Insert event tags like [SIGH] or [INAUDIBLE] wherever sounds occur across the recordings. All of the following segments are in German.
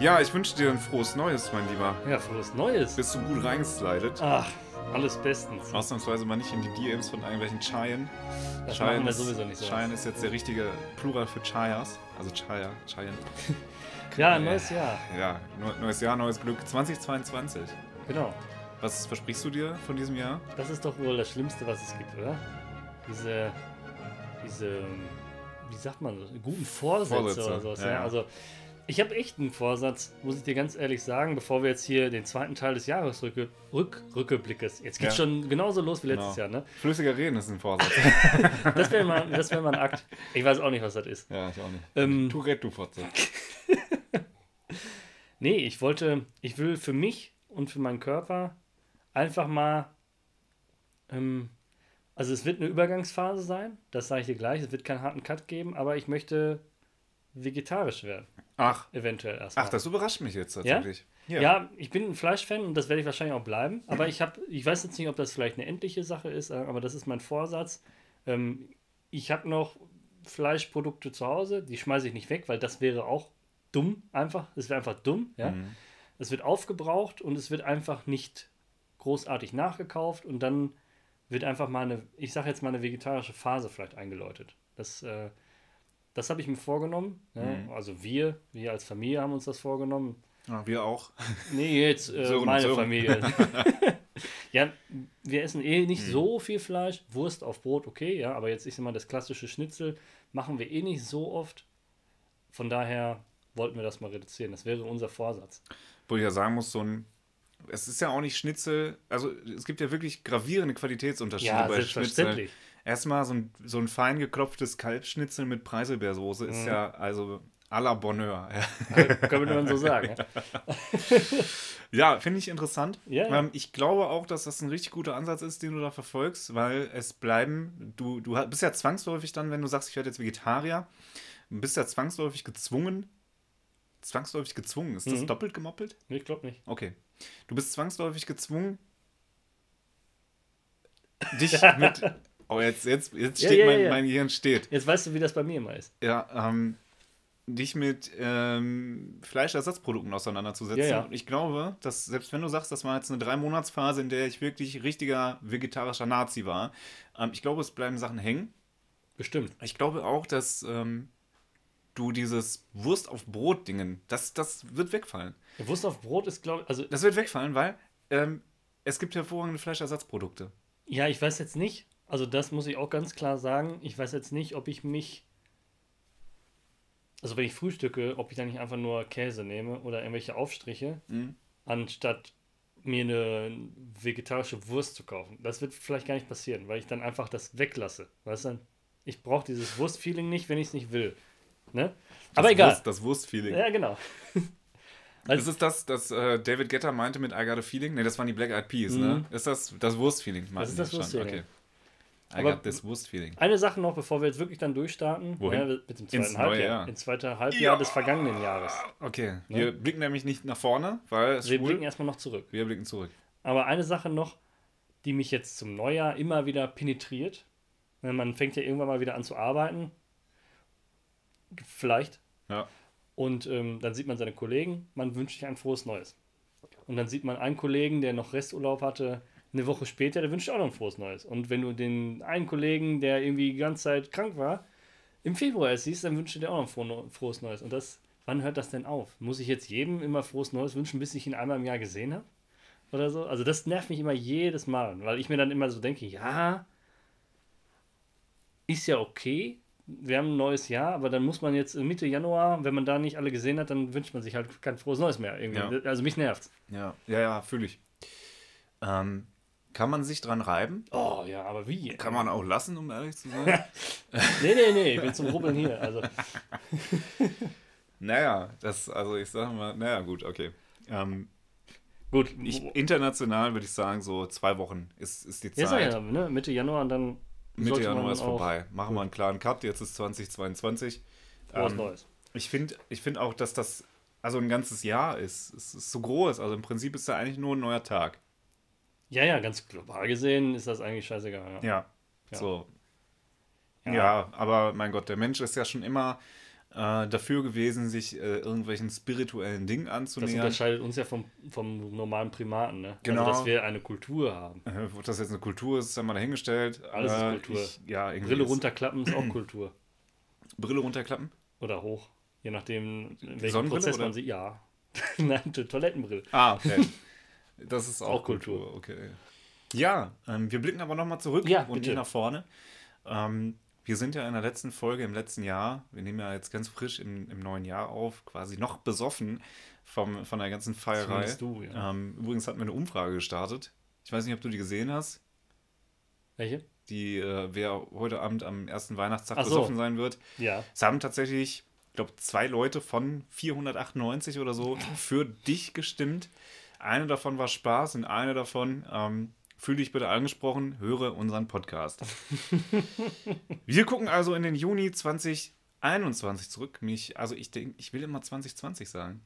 Ja, ich wünsche dir ein frohes Neues, mein Lieber. Ja, frohes Neues. Bist du gut reingeslidet? Ach, alles bestens. Ausnahmsweise mal nicht in die DMs von irgendwelchen Chayen. Das Chayen machen wir ist- sowieso nicht so. Chayen ist jetzt der richtige Plural für Chayas. Also Chaya, Chayen. [LAUGHS] Ja, ein neues Jahr. Ja, neu- neues Jahr, neues Glück. 2022. Genau. Was versprichst du dir von diesem Jahr? Das ist doch wohl das Schlimmste, was es gibt, oder? Diese, diese, wie sagt man? Guten Vorsätze, Vorsätze, oder sowas. Ja, ja. Also, ich habe echt einen Vorsatz, muss ich dir ganz ehrlich sagen, bevor wir jetzt hier den zweiten Teil des Jahresrücke, Rück, Rückeblickes. Jetzt geht's Ja. schon genauso los wie letztes Genau. Jahr, ne? Flüssiger Reden ist ein Vorsatz. [LAUGHS] Das wäre mal, das wär mal ein Akt. Ich weiß auch nicht, was das ist. ja, ich auch nicht. Ähm, Tourette, du Fotze. [LAUGHS] Nee, ich wollte, ich will für mich und für meinen Körper einfach mal, ähm, also es wird eine Übergangsphase sein, das sage ich dir gleich, es wird keinen harten Cut geben, aber ich möchte vegetarisch werden, Ach, eventuell erstmal. ach, das überrascht mich jetzt tatsächlich. ja. ich bin ein Fleischfan und das werde ich wahrscheinlich auch bleiben, aber ich habe, ich weiß jetzt nicht, ob das vielleicht eine endliche Sache ist, äh, aber das ist mein Vorsatz. Ähm, ich habe noch Fleischprodukte zu Hause, die schmeiße ich nicht weg, weil das wäre auch dumm einfach, das wäre einfach dumm, ja. Mhm. Es wird aufgebraucht und es wird einfach nicht großartig nachgekauft und dann wird einfach mal eine, ich sage jetzt mal eine vegetarische Phase vielleicht eingeläutet. Das, äh, das habe ich mir vorgenommen. Ne? Mhm. Also wir, wir als Familie haben uns das vorgenommen. Ja, wir auch. Nee, jetzt äh, Sören, meine Sören. Familie. [LAUGHS] ja, wir essen eh nicht Mhm. so viel Fleisch. Wurst auf Brot, okay, ja, aber jetzt, sag mal, das klassische Schnitzel machen wir eh nicht so oft. Von daher wollten wir das mal reduzieren. Das wäre unser Vorsatz. Wo ich ja sagen muss, so ein. Es ist ja auch nicht Schnitzel. Also, es gibt ja wirklich gravierende Qualitätsunterschiede Ja, bei selbstverständlich. Erstmal so ein, so ein fein geklopftes Kalbsschnitzel mit Preiselbeersoße ist Mhm. ja also à la Bonheur. Können wir nur so sagen. Ja? Ja, finde ich interessant. Ja, ja. Ähm, ich glaube auch, dass das ein richtig guter Ansatz ist, den du da verfolgst, weil es bleiben, du, du bist ja zwangsläufig dann, wenn du sagst, ich werde jetzt Vegetarier, bist ja zwangsläufig gezwungen, zwangsläufig gezwungen, ist das Mhm. doppelt gemoppelt? Nee, ich glaube nicht. Okay. Du bist zwangsläufig gezwungen, dich [LAUGHS] mit. Oh, jetzt, jetzt, jetzt Ja, steht ja, mein, ja. mein Gehirn steht. Jetzt weißt du, wie das bei mir immer ist. Ja, ähm, dich mit ähm, Fleischersatzprodukten auseinanderzusetzen. Ja, ja. Und ich glaube, dass selbst wenn du sagst, das war jetzt eine Drei-Monats-Phase, in der ich wirklich richtiger vegetarischer Nazi war, ähm, ich glaube, es bleiben Sachen hängen. Bestimmt. Ich glaube auch, dass ähm, du dieses Wurst auf Brot-Dingen, das, das wird wegfallen. Wurst auf Brot ist, glaube ich, also, Das wird wegfallen, weil ähm, es gibt hervorragende Fleischersatzprodukte. ja, ich weiß jetzt nicht, also das muss ich auch ganz klar sagen, ich weiß jetzt nicht, ob ich mich, also wenn ich frühstücke, ob ich dann nicht einfach nur Käse nehme oder irgendwelche Aufstriche, Mhm. anstatt mir eine vegetarische Wurst zu kaufen. Das wird vielleicht gar nicht passieren, weil ich dann einfach das weglasse. Weißt du? Ich brauche dieses Wurstfeeling nicht, wenn ich es nicht will. Ne? Aber Das egal. Wurst, das Wurstfeeling. Ja, genau. [LAUGHS] Das ist das, das äh, David Getter meinte mit I got a feeling? Ne, das waren die Black Eyed Peas, ne? Ist das das Wurstfeeling? meinten ist das. Wurstfeeling. Okay. I Aber- got this Wurstfeeling. Eine Sache noch, bevor wir jetzt wirklich dann durchstarten. Wohin? Ja, mit dem Ins zweiten neue Halbjahr. Jahr. Ins zweite Halbjahr Ja. des vergangenen Jahres. Okay, wir blicken nämlich nicht nach vorne, weil es Wir schwul. blicken erstmal noch zurück. wir blicken zurück. Aber eine Sache noch, die mich jetzt zum Neujahr immer wieder penetriert. Ne, Man fängt ja irgendwann mal wieder an zu arbeiten. Vielleicht. Ja. Und ähm, dann sieht man seine Kollegen, man wünscht sich ein frohes Neues. Und dann sieht man einen Kollegen, der noch Resturlaub hatte, eine Woche später, der wünscht auch noch ein frohes Neues. Und wenn du den einen Kollegen, der irgendwie die ganze Zeit krank war, im Februar erst siehst, dann wünscht er dir auch noch ein froh- frohes Neues. Und das, wann hört das denn auf? Muss ich jetzt jedem immer frohes Neues wünschen, bis ich ihn einmal im Jahr gesehen habe? Oder so? Also das nervt mich immer jedes Mal, weil ich mir dann immer so denke, ja, ist ja okay, wir haben ein neues Jahr, aber dann muss man jetzt Mitte Januar, wenn man da nicht alle gesehen hat, dann wünscht man sich halt kein frohes Neues mehr. Irgendwie. Ja. Also mich nervt's. Ja, ja, ja, fühle ich. Ähm, kann man sich dran reiben? Oh ja, aber wie? Kann man auch lassen, um ehrlich zu sein? [LAUGHS] Nee, nee, nee, ich bin zum Rubbeln hier. Also, [LAUGHS] naja, das, also ich sag mal, naja, gut, okay. Ähm, gut, ich, international würde ich sagen, so zwei Wochen ist, ist die ja, Zeit. ja, ne? Mitte Januar und dann Mitte Januar ist vorbei. Machen wir einen klaren Cut, jetzt ist 2022. Frohes Ähm, Neues. Ich finde ich find auch, dass das also ein ganzes Jahr ist. Es ist so groß. Also im Prinzip ist da eigentlich nur ein neuer Tag. Ja, ja, ganz global gesehen ist das eigentlich scheißegal. Ja. Ja. Ja. So. Ja. Ja. aber mein Gott, der Mensch ist ja schon immer äh, dafür gewesen, sich äh, irgendwelchen spirituellen Dingen Das anzunähern. unterscheidet uns ja vom, vom normalen Primaten, ne? Genau. Also, dass wir eine Kultur haben. Äh, ob das jetzt eine Kultur ist, ist ja mal dahingestellt. Alles ist Äh, Kultur. Ich, ja, irgendwie Brille ist- runterklappen ist auch [CLEARS THROAT] Kultur. Brille runterklappen? Oder hoch. Je nachdem, Sonnenbrille, Prozess oder? man sieht. Ja. [LAUGHS] Nein, Toilettenbrille. Ah, okay. [LAUGHS] Das ist auch, Auch Kultur. Kultur. Okay. Ja, ähm, wir blicken aber nochmal zurück Ja, und nicht nach vorne. Ähm, wir sind ja in der letzten Folge im letzten Jahr, wir nehmen ja jetzt ganz frisch im, im neuen Jahr auf, quasi noch besoffen vom, von der ganzen Feierei. Du, ja. ähm, übrigens hatten wir eine Umfrage gestartet. Ich weiß nicht, ob du die gesehen hast. Welche? Die, äh, wer heute Abend am ersten Weihnachtstag Ach so. besoffen sein wird. Ja. Es haben tatsächlich, ich glaube, zwei Leute von 498 oder so [LAUGHS] für dich gestimmt. Eine davon war Spaß und eine davon, ähm, fühl dich bitte angesprochen, höre unseren Podcast. [LAUGHS] Wir gucken also in den Juni 2021 zurück. Mich, also ich denke, ich will immer 2020 sagen.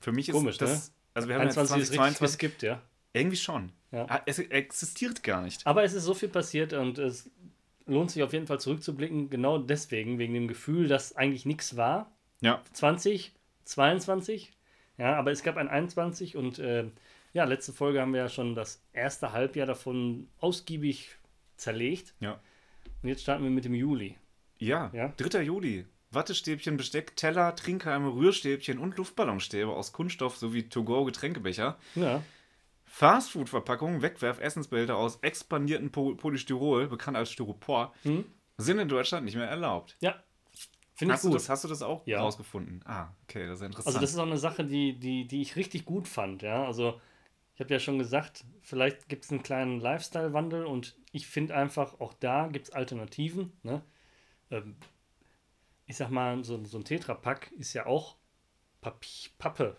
Für mich ist Komisch, das, also wir haben 21 jetzt ist richtig 2022, geskippt, ja. irgendwie schon. Ja. Es existiert gar nicht. Aber es ist so viel passiert und es lohnt sich auf jeden Fall zurückzublicken, genau deswegen, wegen dem Gefühl, dass eigentlich nichts war. Ja, 20, 22, ja, aber es gab ein 21 und äh, ja, letzte Folge haben wir ja schon das erste Halbjahr davon ausgiebig zerlegt ja. und jetzt starten wir mit dem Juli. Ja, Ja. 3. Juli. Wattestäbchen, Besteck, Teller, Trinkhalme, Rührstäbchen und Luftballonstäbe aus Kunststoff sowie To-Go-Getränkebecher. Ja, Fastfood-Verpackungen, Wegwerf-Essensbehälter aus expandierten Po- Polystyrol, bekannt als Styropor, Mhm. sind in Deutschland nicht mehr erlaubt. ja, finde ich Hast du, gut. das, hast du das auch Ja. rausgefunden? Ah, okay, das ist interessant. Also das ist auch eine Sache, die, die, die ich richtig gut fand, ja. Also ich habe ja schon gesagt, vielleicht gibt es einen kleinen Lifestyle-Wandel und ich finde einfach, auch da gibt es Alternativen. Ne? Ähm, ich sag mal, so, so ein Tetrapack ist ja auch Papi Pappe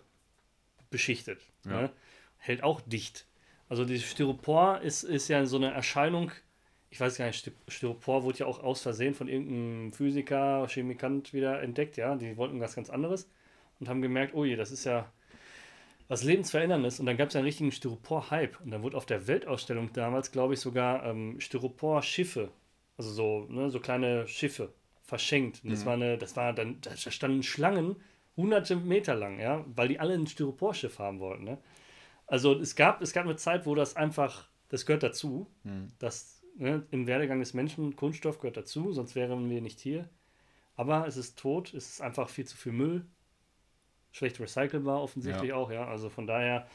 beschichtet. Ja. Ne? Hält auch dicht. Also dieses Styropor ist, ist ja so eine Erscheinung, ich weiß gar nicht, Styropor wurde ja auch aus Versehen von irgendeinem Physiker, Chemikant wieder entdeckt, ja. Die wollten was ganz anderes und haben gemerkt, oh je, das ist ja was Lebensveränderndes. Und dann gab es einen richtigen Styropor-Hype. Und dann wurde auf der Weltausstellung damals, glaube ich, sogar ähm, Styropor-Schiffe, also so, ne, so kleine Schiffe, verschenkt. Und das war eine, das war dann, da standen Schlangen hunderte Meter lang, ja, weil die alle ein Styroporschiff haben wollten, ne? Also es gab, es gab eine Zeit, wo das einfach, das gehört dazu. Das ne, im Werdegang des Menschen, Kunststoff gehört dazu, sonst wären wir nicht hier. Aber es ist tot, es ist einfach viel zu viel Müll. Schlecht recycelbar offensichtlich Ja. auch, ja. Also von daher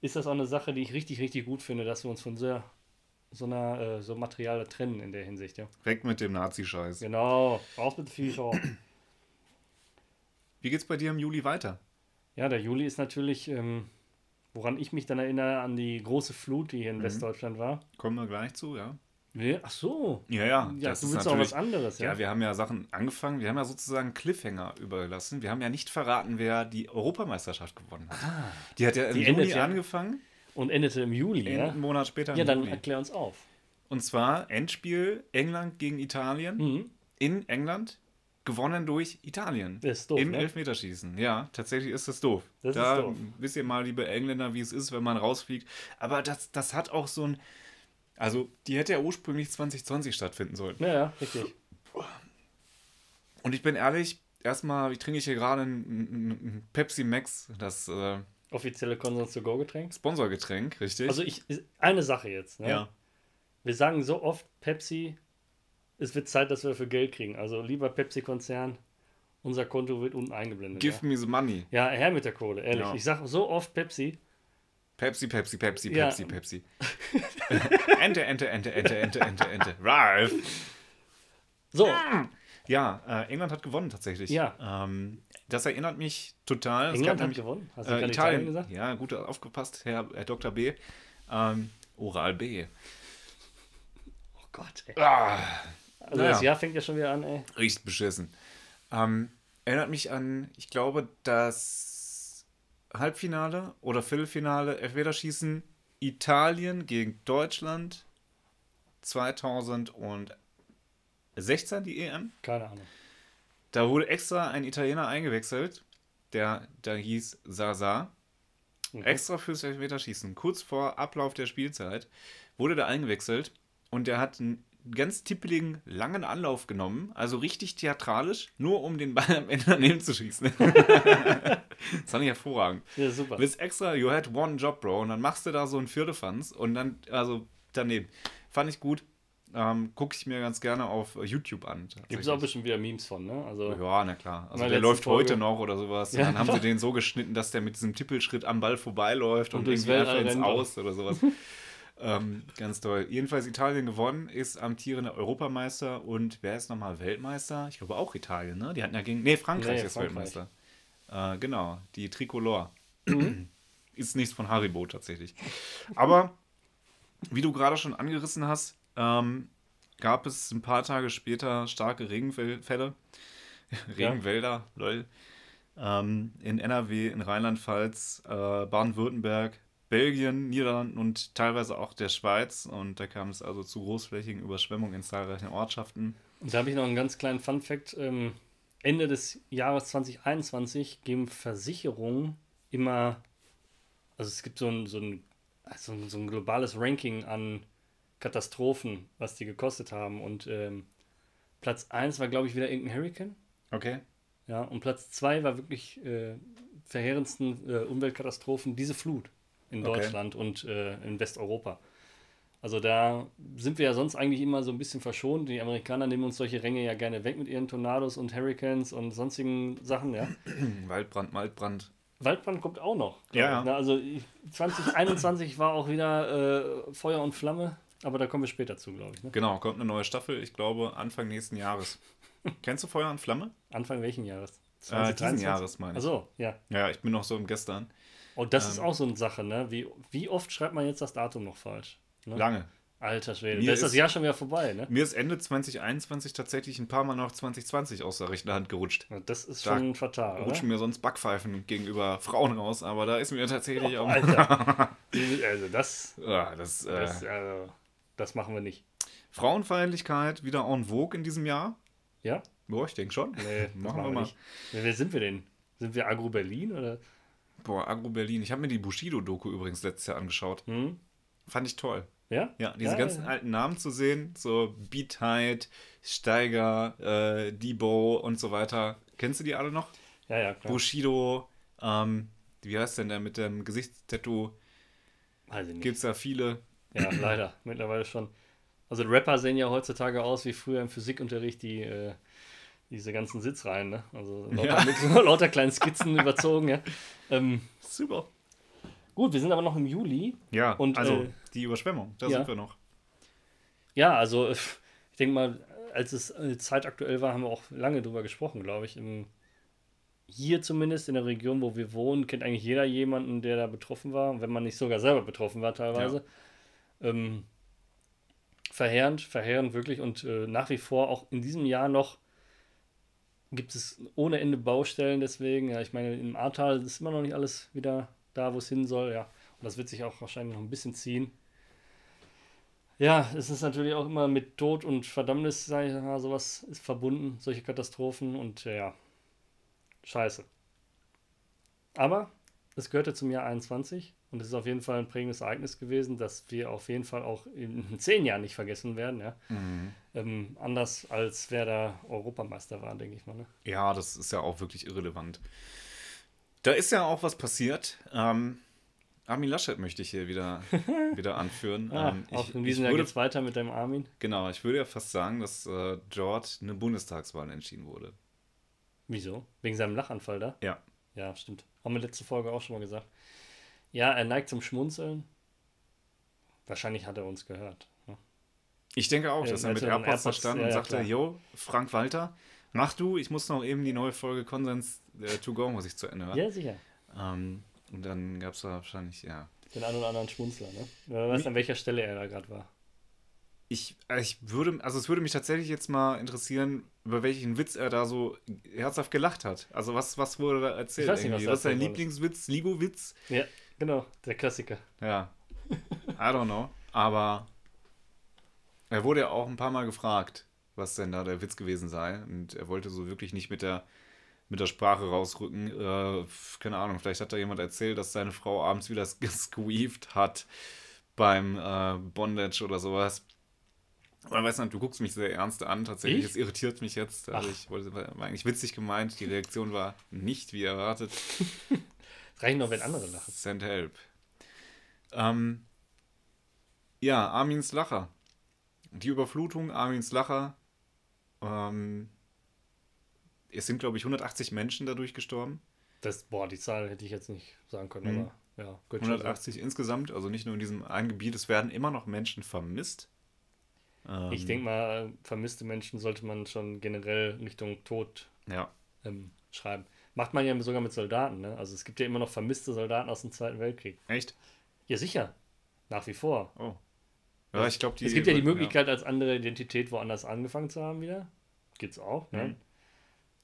ist das auch eine Sache, die ich richtig, richtig gut finde, dass wir uns von so, so einer äh, so Material trennen in der Hinsicht, ja. Weg mit dem Nazi-Scheiß. Genau, raus mit Viecher. Wie geht's bei dir im Juli weiter? Ja, der Juli ist natürlich, ähm, woran ich mich dann erinnere, an die große Flut, die hier in Mhm. Westdeutschland war. Kommen wir gleich zu, ja? Nee, ach so. Ja, ja. Ja, das du ist willst auch was anderes, ja? Ja, wir haben ja Sachen angefangen. Wir haben ja sozusagen Cliffhanger überlassen. Wir haben ja nicht verraten, wer die Europameisterschaft gewonnen hat. Die hat ja im Juni ja- angefangen, Und endete im Juli, ja? einen Monat später im Ja, dann Juli. erklär uns auf. Und zwar Endspiel England gegen Italien Mhm. in England, gewonnen durch Italien. Das ist doof, Im ne? Elfmeterschießen. Ja, tatsächlich ist das doof. Das ist da doof. wisst ihr mal, liebe Engländer, wie es ist, wenn man rausfliegt. Aber das, das hat auch so ein. Also, die hätte ja ursprünglich 2020 stattfinden sollen. Ja, ja, richtig. Und ich bin ehrlich, erstmal, ich trinke hier gerade ein, Pepsi Max, das äh, Offizielle Konsens to go Getränk. Sponsorgetränk, richtig? Also ich, ist- eine Sache jetzt, ne? ja. Wir sagen so oft Pepsi, es wird Zeit, dass wir dafür Geld kriegen. Also lieber Pepsi-Konzern, unser Konto wird unten eingeblendet. Give ja. me the money. ja, her mit der Kohle, ehrlich. Ja. Ich sage so oft Pepsi. Pepsi, Pepsi, Pepsi, Ja. Pepsi, Pepsi. [LAUGHS] Ente, Ente, Ente, Ente, Ente, Ente, Ente. Ralf. So, Ja, äh, England hat gewonnen tatsächlich. Ja. Ähm, das erinnert mich total. England hat nämlich- gewonnen. Hast du Äh, Italien, Italien gesagt? Ja, gut aufgepasst, Herr, Herr Dr. B. Ähm, Oral B. Oh Gott, ey. Ah, Also naja. das Jahr fängt ja schon wieder an, ey. riecht beschissen. Ähm, erinnert mich an, ich glaube, das Halbfinale oder Viertelfinale Elfmeterschießen Italien gegen Deutschland 2016 die EM. Keine Ahnung. Da wurde extra ein Italiener eingewechselt, der da hieß Sasa. Mhm. Extra fürs Elfmeterschießen. Kurz vor Ablauf der Spielzeit wurde der eingewechselt und der hat n- ganz tippeligen, langen Anlauf genommen, also richtig theatralisch, nur um den Ball am Ende daneben zu schießen. [LAUGHS] das fand ich hervorragend. Ja, super. Du bist extra, you had one job, Bro, und dann machst du da so ein Viertelfanz und dann, also daneben. Fand ich gut. Ähm, Gucke ich mir ganz gerne auf YouTube an. Gibt es auch bestimmt wieder Memes von, ne? Also, Ja, na klar. Also der läuft Folge. heute noch oder sowas. Ja, und dann haben sie [LAUGHS] den so geschnitten, dass der mit diesem Tippelschritt am Ball vorbeiläuft und, Und irgendwie einfach ins. Aus oder sowas. [LAUGHS] ähm, ganz toll. Jedenfalls Italien gewonnen, ist amtierender Europameister und wer ist nochmal Weltmeister? Ich glaube auch Italien, ne? Die hatten ja gegen. Nee, Frankreich Nee, ist Frankreich. Weltmeister. Äh, genau, die Tricolore. Mhm. ist nichts von Haribo tatsächlich. Aber wie du gerade schon angerissen hast, ähm, gab es ein paar Tage später starke Regenfälle. Regenwälder, lol. Ähm, in NRW, in Rheinland-Pfalz, äh, Baden-Württemberg, Belgien, Niederlanden und teilweise auch der Schweiz. Und da kam es also zu großflächigen Überschwemmungen in zahlreichen Ortschaften. Und da habe ich noch einen ganz kleinen Fun-Fact. Ähm, Ende des Jahres 2021 geben Versicherungen immer, also es gibt so ein, so ein, so ein, so ein globales Ranking an Katastrophen, was die gekostet haben. Und ähm, Platz 1 war, glaube ich, wieder irgendein Hurricane. Okay. Ja, und Platz 2 war wirklich äh, verheerendsten äh, Umweltkatastrophen, diese Flut in Okay. Deutschland und äh, in Westeuropa. Also da sind wir ja sonst eigentlich immer so ein bisschen verschont. Die Amerikaner nehmen uns solche Ränge ja gerne weg mit ihren Tornados und Hurricanes und sonstigen Sachen, ja. [CLEARS THROAT] Waldbrand, Waldbrand. Waldbrand kommt auch noch. Ja, ja. ne? Also ich- 2021 war auch wieder äh, Feuer und Flamme, aber da kommen wir später zu, glaube ich. Ne? Genau, kommt eine neue Staffel, ich glaube Anfang nächsten Jahres. [LAUGHS] Kennst du Feuer und Flamme? Anfang welchen Jahres? Äh, diesen Jahres meine ich. Achso, ja. Ja, ich bin noch so im Gestern. Und das ist Ähm. auch so eine Sache, ne? Wie, wie oft schreibt man jetzt das Datum noch falsch? Ne? Lange. Alter Schwede, Mir da ist das ist- Jahr schon wieder vorbei, ne? Mir ist Ende 2021 tatsächlich ein paar Mal noch 2020 aus der rechten Hand gerutscht. Das ist Da schon fatal, oder? Rutschen mir sonst Backpfeifen gegenüber Frauen raus, aber da ist mir tatsächlich auch. Alter. [LAUGHS] also das, Ja, das, äh, das, also, das machen wir nicht. Frauenfeindlichkeit wieder en vogue in diesem Jahr. Ja? Boah, ich denke schon. Nee, das machen wir mal. nicht. Wer, wer sind wir denn? Sind wir Agro Berlin oder? Boah, Agro Berlin. Ich habe mir die Bushido-Doku übrigens letztes Jahr angeschaut. Hm? Fand ich toll. Ja? Ja, diese Ja, ganzen ja. alten Namen zu sehen, so Beatheit, Steiger, äh, Debo und so weiter. Kennst du die alle noch? Ja, ja, klar. Bushido, ähm, wie heißt denn der mit dem Gesichtstattoo? Weiß ich nicht. Gibt es da viele? Ja, leider. Mittlerweile schon. Also Rapper sehen ja heutzutage aus wie früher im Physikunterricht die, äh, diese ganzen Sitzreihen, ne? Also [LAUGHS] lauter, Ja. lauter kleinen Skizzen [LAUGHS] überzogen, ja. Ähm, Super. gut, wir sind aber noch im Juli. Ja, Und, also äh, die Überschwemmung, da ja. sind wir noch. Ja, also äh, ich denke mal, als es äh, zeitaktuell war, haben wir auch lange drüber gesprochen, glaube ich. Im, hier zumindest in der Region, wo wir wohnen, kennt eigentlich jeder jemanden, der da betroffen war, wenn man nicht sogar selber betroffen war teilweise. Ähm, verheerend, verheerend wirklich und äh, nach wie vor auch in diesem Jahr noch gibt es ohne Ende Baustellen deswegen. Ja, ich meine, im Ahrtal ist immer noch nicht alles wieder da, wo es hin soll, ja. Und das wird sich auch wahrscheinlich noch ein bisschen ziehen. Ja, es ist natürlich auch immer mit Tod und Verdammnis, sag ich mal, sowas ist verbunden, solche Katastrophen und äh, ja, scheiße. Aber es gehörte zum Jahr 21 und es ist auf jeden Fall ein prägendes Ereignis gewesen, das wir auf jeden Fall auch in [LAUGHS] zehn Jahren nicht vergessen werden, ja. Ähm, anders als wer da Europameister war, denke ich mal. Ne? Ja, das ist ja auch wirklich irrelevant. Da ist ja auch was passiert. Ähm, Armin Laschet möchte ich hier wieder, [LAUGHS] wieder anführen. Ah, ähm, auch ich, in ich diesem Jahr geht es weiter mit deinem Armin. genau, ich würde ja fast sagen, dass äh, dort eine Bundestagswahl entschieden wurde. Wieso? Wegen seinem Lachanfall da? Ja. Ja, stimmt. Haben wir letzte Folge auch schon mal gesagt. Ja, er neigt zum Schmunzeln. Wahrscheinlich hat er uns gehört. ne? Ich denke auch, dass er mit AirPods da AirPods- stand ja, und sagte, yo, Frank Walter, mach du, ich muss noch eben die neue Folge Konsens äh, to go, muss ich zu Ende hören. Ja, sicher. Ähm, und dann gab es wahrscheinlich, ja. Den einen oder anderen Schmunzler, ne? Wer weiß, an welcher Stelle er da gerade war. Ich, äh, ich würde, also es würde mich tatsächlich jetzt mal interessieren, über welchen Witz er da so herzhaft gelacht hat. Also was, was wurde da erzählt? Ich weiß nicht, was was ist dein. Lieblingswitz? Ligo-Witz? Ja, genau, der Klassiker. Ja. I don't know. Aber er wurde ja auch ein paar Mal gefragt, was denn da der Witz gewesen sei. Und er wollte so wirklich nicht mit der, mit der Sprache rausrücken. Äh, keine Ahnung, vielleicht hat da jemand erzählt, dass seine Frau abends wieder [LAUGHS] gesqueeft hat beim äh, Bondage oder sowas. Man weiß nicht, du guckst mich sehr ernst an. Tatsächlich, es irritiert mich jetzt. Also ich wollte, war eigentlich witzig gemeint. Die Reaktion war nicht wie erwartet. [LAUGHS] Reicht noch, wenn andere lachen. Send help. Ähm, ja, Armins Lacher. Die Überflutung, Armins Lacher. Ähm, es sind, glaube ich, 180 Menschen dadurch gestorben. Das, boah, die Zahl hätte ich jetzt nicht sagen können, Mhm. aber ja, gut. schon so. 180 insgesamt, also nicht nur in diesem einen Gebiet. Es werden immer noch Menschen vermisst. Ähm, Ich denke mal, vermisste Menschen sollte man schon generell Richtung Tod Ja, ähm, schreiben. Macht man ja sogar mit Soldaten, ne? Also es gibt ja immer noch vermisste Soldaten aus dem Zweiten Weltkrieg. echt? Ja, sicher. Nach wie vor. Oh. Ja, ich glaube, die. es gibt ja die Möglichkeit, als andere Identität woanders angefangen zu haben wieder. Gibt's auch, ne? Mhm.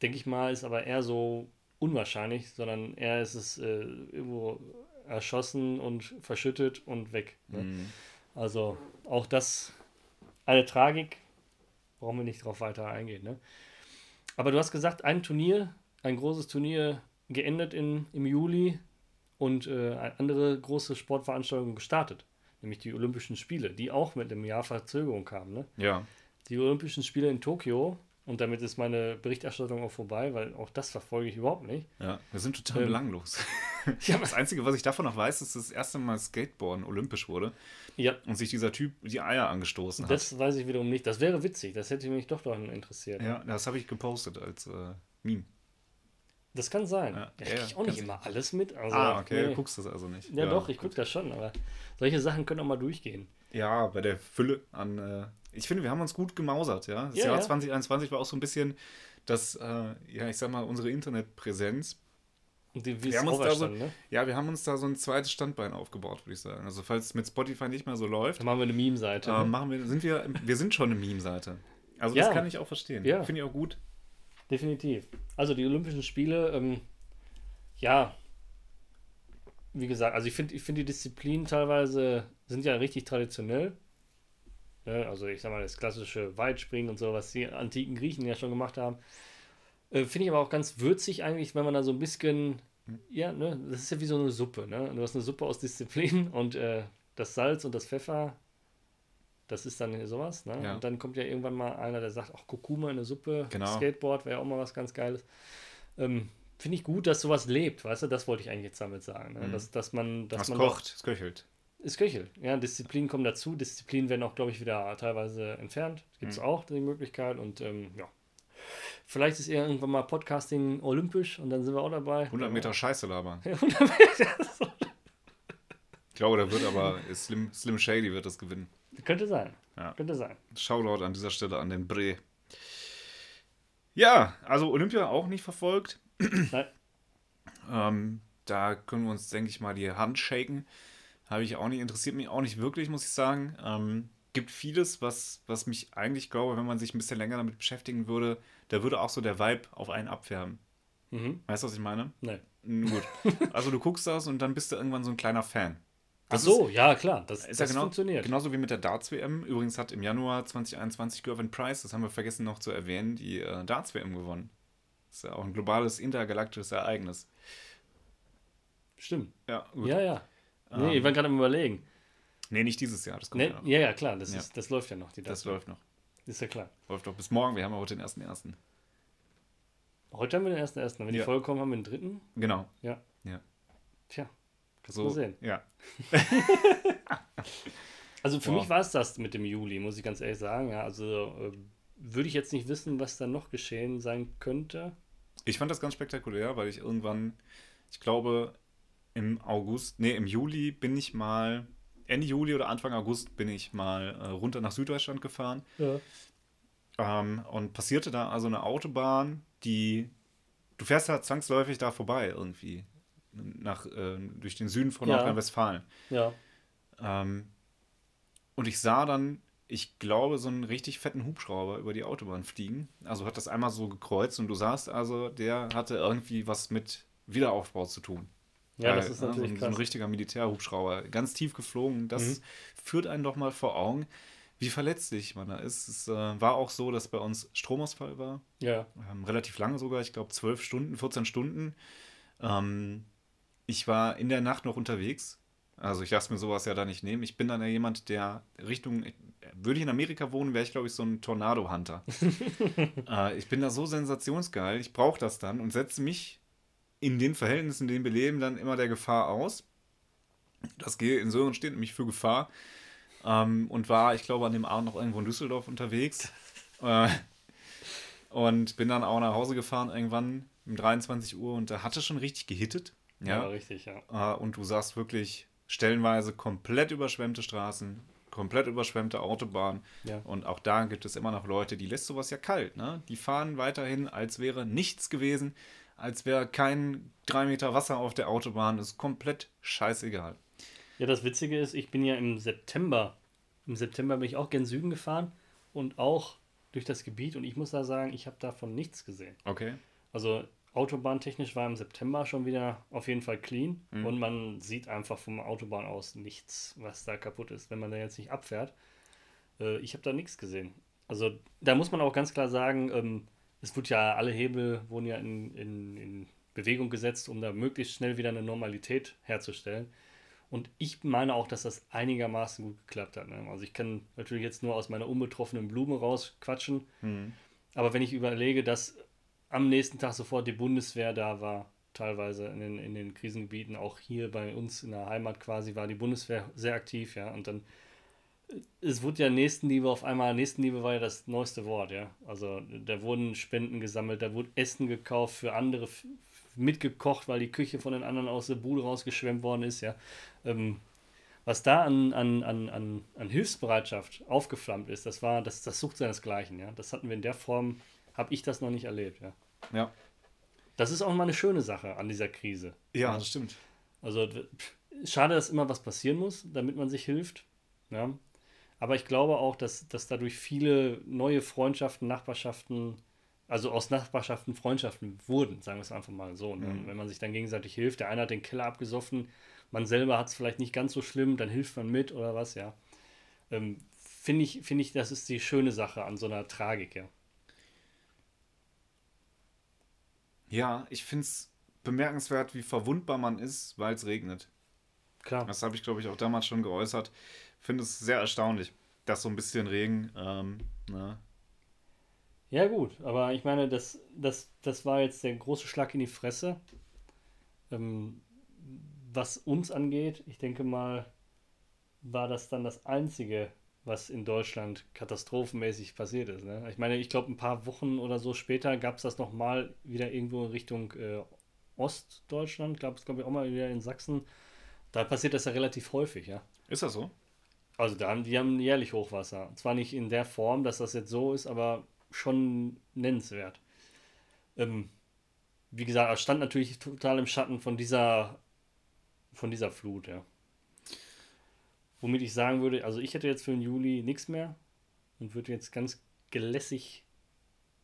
Denke ich mal, ist aber eher so unwahrscheinlich, sondern eher ist es äh, irgendwo erschossen und verschüttet und weg. Ne? Mhm. Also auch das eine Tragik, brauchen wir nicht drauf weiter eingehen. Ne? Aber du hast gesagt, ein Turnier, ein großes Turnier geendet in, im Juli und äh, eine andere große Sportveranstaltung gestartet, nämlich die Olympischen Spiele, die auch mit einem Jahr Verzögerung kamen. Ne? Ja, Die Olympischen Spiele in Tokio, und damit ist meine Berichterstattung auch vorbei, weil auch das verfolge ich überhaupt nicht. ja. Wir sind total Ähm, belanglos. [LAUGHS] Ja, Das Einzige, was ich davon noch weiß, ist, dass das erste Mal Skateboarden olympisch wurde ja und sich dieser Typ die Eier angestoßen hat. das weiß ich wiederum nicht. Das wäre witzig, das hätte mich doch doch interessiert. Ja, das habe ich gepostet als äh, Meme. Das kann sein. Ja, Ja, ja, ich kriege auch nicht immer alles mit. Also, ah, okay, nee. du guckst das also nicht. Ja, doch, ich gucke das schon, aber solche Sachen können auch mal durchgehen. Ja, bei der Fülle an. Äh, ich finde, wir haben uns gut gemausert, ja. Das Ja, Jahr ja. 2021 war auch so ein bisschen, dass, äh, ja, ich sag mal, unsere Internetpräsenz. Und die, Wir haben uns da so, ne? ja, wir haben uns da so ein zweites Standbein aufgebaut, würde ich sagen. Also falls es mit Spotify nicht mehr so läuft, Dann machen wir eine Meme-Seite. äh, ne? machen wir, sind wir, wir sind schon eine Meme-Seite. Also Ja. das kann ich auch verstehen. Ja. Finde ich auch gut. Definitiv. Also die Olympischen Spiele, ähm, ja, wie gesagt, also ich finde ich find die Disziplinen teilweise sind ja richtig traditionell. Ne? Also ich sag mal, das klassische Weitspringen und so, was die antiken Griechen ja schon gemacht haben. Äh, finde ich aber auch ganz würzig eigentlich, wenn man da so ein bisschen, ja, ne, das ist ja wie so eine Suppe, ne? Du hast eine Suppe aus Disziplinen und äh, das Salz und das Pfeffer, das ist dann sowas, ne? Ja. Und dann kommt ja irgendwann mal einer, der sagt, ach, Kurkuma in eine Suppe, Genau. Skateboard wäre auch mal was ganz Geiles. Ähm, Finde ich gut, dass sowas lebt, weißt du, das wollte ich eigentlich jetzt damit sagen. Ne? Mhm. Dass, dass man, dass es man kocht, es köchelt. es köchelt. Ja, Disziplinen kommen dazu. Disziplinen werden auch, glaube ich, wieder teilweise entfernt. Gibt es Mhm. auch die Möglichkeit. Und ähm, ja, vielleicht ist irgendwann mal Podcasting olympisch und dann sind wir auch dabei. 100 Meter Scheiße labern. [LAUGHS] 100 Meter. Ich glaube, da wird aber Slim, Slim Shady wird das gewinnen. Könnte sein. Ja. Könnte sein. Shoutout an dieser Stelle an den Bre. Ja, also Olympia auch nicht verfolgt. Nein. Ähm, da können wir uns, denke ich mal, die Hand shaken. Habe ich auch nicht, interessiert mich auch nicht wirklich, muss ich sagen. Ähm, gibt vieles, was, was mich eigentlich glaube, wenn man sich ein bisschen länger damit beschäftigen würde, da würde auch so der Vibe auf einen abfärben. Mhm. Weißt du, was ich meine? Nein. Gut. Also du guckst das und dann bist du irgendwann so ein kleiner Fan. Ach Das so, ja, klar. Das, ist das ja genau, funktioniert. genauso wie mit der Darts-WM. Übrigens hat im Januar 2021 Gervin Price, das haben wir vergessen noch zu erwähnen, die äh, Darts-WM gewonnen. Das ist ja auch ein globales, intergalaktisches Ereignis. Stimmt. Ja, gut. Ja, ja. Nee, Ähm, ich war gerade am überlegen. Nee, nicht dieses Jahr, das kommt Nee, ja noch. ja, ja, klar. Das, Ja. Ist, das läuft ja noch. Die Das Darts- läuft noch. Ist ja klar. Läuft doch bis morgen, wir haben ja heute den ersten ersten. Heute haben wir den ersten ersten. Wenn die Ja. Folge kommen, haben wir den dritten. Genau. Ja. Ja. Tja. So, mal sehen. ja. [LAUGHS] Also für Boah. mich war es das mit dem Juli, muss ich ganz ehrlich sagen. Ja, also äh, würde ich jetzt nicht wissen, was da noch geschehen sein könnte. Ich fand das ganz spektakulär, weil ich irgendwann, ich glaube, im August, nee, im Juli bin ich mal, Ende Juli oder Anfang August bin ich mal äh, runter nach Süddeutschland gefahren. Ja. Ähm, und passierte da also eine Autobahn, die. Du fährst da zwangsläufig da vorbei irgendwie. Nach, äh, durch den Süden von Ja. Nordrhein-Westfalen. Ja. Ähm, und ich sah dann, ich glaube, so einen richtig fetten Hubschrauber über die Autobahn fliegen. Also hat das einmal so gekreuzt und du sahst also, der hatte irgendwie was mit Wiederaufbau zu tun. Ja, das Weil, ist ne, natürlich so, ein- so ein richtiger Militärhubschrauber, ganz tief geflogen. Das Mhm. führt einen doch mal vor Augen, wie verletzlich man da ist. Es äh, war auch so, dass bei uns Stromausfall war. Ja. Ähm, relativ lange sogar, ich glaube 12 Stunden, 14 Stunden. Ähm, ich war in der Nacht noch unterwegs. Also ich lasse mir sowas ja da nicht nehmen. Ich bin dann ja jemand, der Richtung, ich würde ich in Amerika wohnen, wäre ich, glaube ich, so ein Tornado-Hunter. [LAUGHS] äh, ich bin da so sensationsgeil, ich brauche das dann und setze mich in den Verhältnissen, in denen wir leben, dann immer der Gefahr aus. Das gehe in Sören steht nämlich für Gefahr. Ähm, und war, ich glaube, an dem Abend noch irgendwo in Düsseldorf unterwegs. Äh, und bin dann auch nach Hause gefahren irgendwann um 23 Uhr und da hatte schon richtig gehittet. Ja, ja richtig, ja. Äh, und du sahst wirklich stellenweise komplett überschwemmte Straßen, komplett überschwemmte Autobahnen. Ja. Und auch da gibt es immer noch Leute, die lässt sowas ja kalt. Ne? Die fahren weiterhin, als wäre nichts gewesen, als wäre kein drei Meter Wasser auf der Autobahn. Das ist komplett scheißegal. Ja, das Witzige ist, ich bin ja im September, im September bin ich auch gen Süden gefahren und auch durch das Gebiet und ich muss da sagen, ich habe davon nichts gesehen. Okay. Also autobahntechnisch war im September schon wieder auf jeden Fall clean Mhm. und man sieht einfach vom Autobahn aus nichts, was da kaputt ist, wenn man da jetzt nicht abfährt. Äh, ich habe da nichts gesehen. Also da muss man auch ganz klar sagen, ähm, es wird ja, alle Hebel wurden ja in, in, in Bewegung gesetzt, um da möglichst schnell wieder eine Normalität herzustellen. Und ich meine auch, dass das einigermaßen gut geklappt hat. Ne? Also ich kann natürlich jetzt nur aus meiner unbetroffenen Blume rausquatschen. Mhm. Aber wenn ich überlege, dass am nächsten Tag sofort die Bundeswehr da war, teilweise in den, in den Krisengebieten, auch hier bei uns in der Heimat quasi, war die Bundeswehr sehr aktiv, ja. Und dann, äh, es wurde ja Nächstenliebe auf einmal, Nächstenliebe war ja das neueste Wort, ja. Also da wurden Spenden gesammelt, da wurde Essen gekauft für andere, mitgekocht, weil die Küche von den anderen aus der Bude rausgeschwemmt worden ist, ja. Ähm, was da an, an, an, an, an Hilfsbereitschaft aufgeflammt ist, das war, das, das sucht seinesgleichen, ja. Das hatten wir in der Form, habe ich das noch nicht erlebt, ja. Ja. Das ist auch mal eine schöne Sache an dieser Krise. Ja, das stimmt. Also schade, dass immer was passieren muss, damit man sich hilft. Ja. Aber ich glaube auch, dass, dass dadurch viele neue Freundschaften, Nachbarschaften, also aus Nachbarschaften Freundschaften wurden, sagen wir es einfach mal so. Ne? Mhm. Wenn man sich dann gegenseitig hilft, der eine hat den Keller abgesoffen, man selber hat es vielleicht nicht ganz so schlimm, dann hilft man mit oder was, ja. Ähm, Finde ich, finde ich, das ist die schöne Sache an so einer Tragik, ja. Ja, ich finde es bemerkenswert, wie verwundbar man ist, weil es regnet. Klar. Das habe ich, glaube ich, auch damals schon geäußert. Finde es sehr erstaunlich, dass so ein bisschen Regen, ähm, ne? Ja, gut, aber ich meine, das, das, das war jetzt der große Schlag in die Fresse. Ähm, was uns angeht, ich denke mal, war das dann das Einzige, was in Deutschland katastrophenmäßig passiert ist. Ne? Ich meine, ich glaube, ein paar Wochen oder so später gab es das nochmal wieder irgendwo in Richtung äh, Ostdeutschland, gab es, glaube ich, auch mal wieder in Sachsen. Da passiert das ja relativ häufig, ja. Ist das so? Also da haben, die haben jährlich Hochwasser. Zwar nicht in der Form, dass das jetzt so ist, aber schon nennenswert. Ähm, wie gesagt, er stand natürlich total im Schatten von dieser, von dieser Flut, ja. Womit ich sagen würde, also ich hätte jetzt für den Juli nichts mehr und würde jetzt ganz gelässig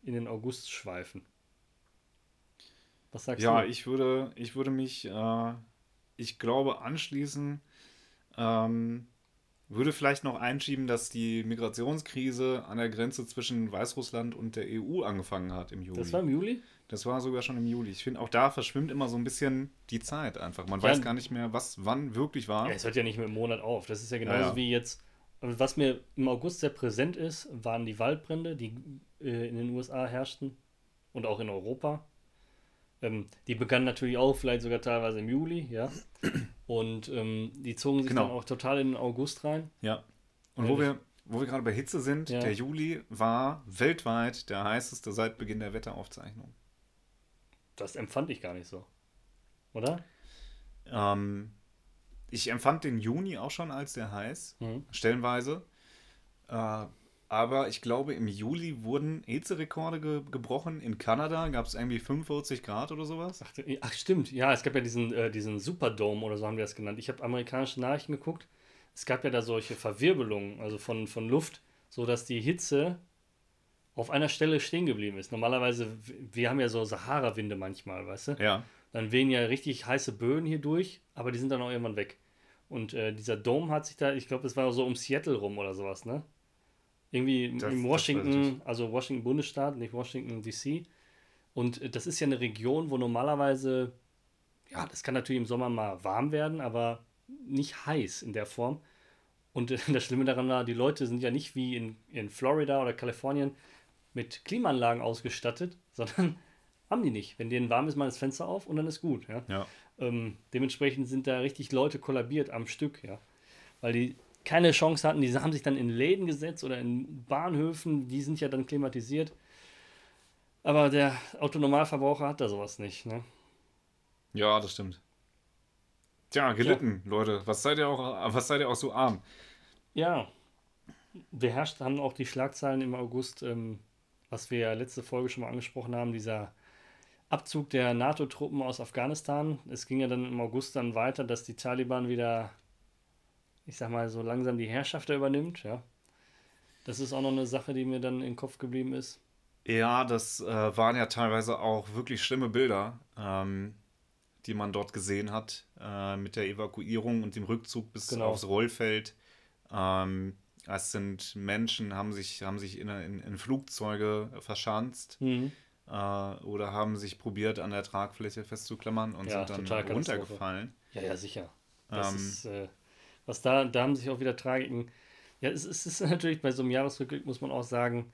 in den August schweifen. Was sagst Ja, du? ich würde, ich würde mich, äh, ich glaube, anschließen, ähm, würde vielleicht noch einschieben, dass die Migrationskrise an der Grenze zwischen Weißrussland und der EU angefangen hat im Juli. Das war im Juli? Das war sogar schon im Juli. Ich finde, auch da verschwimmt immer so ein bisschen die Zeit einfach. Man Ja. weiß gar nicht mehr, was wann wirklich war. Ja, es hört ja nicht mit dem Monat auf. Das ist ja genauso Ja, wie jetzt. Was mir im August sehr präsent ist, waren die Waldbrände, die äh, in den USA herrschten und auch in Europa. Ähm, die begannen natürlich auch vielleicht sogar teilweise im Juli, ja. Und ähm, die zogen sich Genau. dann auch total in den August rein. Ja. Und wo wir, wo wir gerade bei Hitze sind, Ja. der Juli war weltweit der heißeste seit Beginn der Wetteraufzeichnung. Das empfand ich gar nicht so. Oder? Ähm, ich empfand den Juni auch schon als sehr heiß, Mhm. stellenweise. Äh, aber ich glaube, im Juli wurden Hitzerekorde ge gebrochen. In Kanada gab es irgendwie 45 Grad oder sowas. Ach, ach, stimmt. Ja, es gab ja diesen, äh, diesen Superdome oder so haben wir das genannt. Ich habe amerikanische Nachrichten geguckt. Es gab ja da solche Verwirbelungen, also von, von Luft, sodass die Hitze auf einer Stelle stehen geblieben ist. Normalerweise, wir haben ja so Sahara-Winde manchmal, weißt du? Ja. Dann wehen ja richtig heiße Böen hier durch, aber die sind dann auch irgendwann weg. Und äh, dieser Dom hat sich da, ich glaube, es war so um Seattle rum oder sowas, ne? Irgendwie im- Das- ich Washington, also Washington Bundesstaat, nicht Washington DC. Und äh, das ist ja eine Region, wo normalerweise, ja, das kann natürlich im Sommer mal warm werden, aber nicht heiß in der Form. Und äh, [LAUGHS] das Schlimme daran war, die Leute sind ja nicht wie in, in Florida oder Kalifornien mit Klimaanlagen ausgestattet, [LAUGHS] sondern haben die nicht. Wenn denen warm ist, mal das Fenster auf und dann ist gut. Ja? Ja. Ähm, dementsprechend sind da richtig Leute kollabiert am Stück, ja. Weil die keine Chance hatten, die haben sich dann in Läden gesetzt oder in Bahnhöfen, die sind ja dann klimatisiert. Aber der Autonormalverbraucher hat da sowas nicht, ne? Ja, das stimmt. Tja, gelitten, Leute. Was seid ihr auch, was seid ihr auch so arm? Ja. Beherrscht haben auch die Schlagzeilen im August, ähm, was wir ja letzte Folge schon mal angesprochen haben, dieser Abzug der NATO-Truppen aus Afghanistan. Es ging ja dann im August dann weiter, dass die Taliban wieder, ich sag mal, so langsam die Herrschaft übernimmt, ja. Das ist auch noch eine Sache, die mir dann im Kopf geblieben ist. Ja, das äh, waren ja teilweise auch wirklich schlimme Bilder, ähm, die man dort gesehen hat, äh, mit der Evakuierung und dem Rückzug bis Genau. aufs Rollfeld. Ähm, es sind Menschen, haben sich, haben sich in, in, in Flugzeuge verschanzt Mhm. äh, oder haben sich probiert, an der Tragfläche festzuklammern und Ja, sind dann runtergefallen. Ja, ja, sicher. Das Ähm, ist, äh, was da, da haben sich auch wieder Tragiken. Ja, es, es ist [LAUGHS] natürlich bei so einem Jahresrückblick, muss man auch sagen,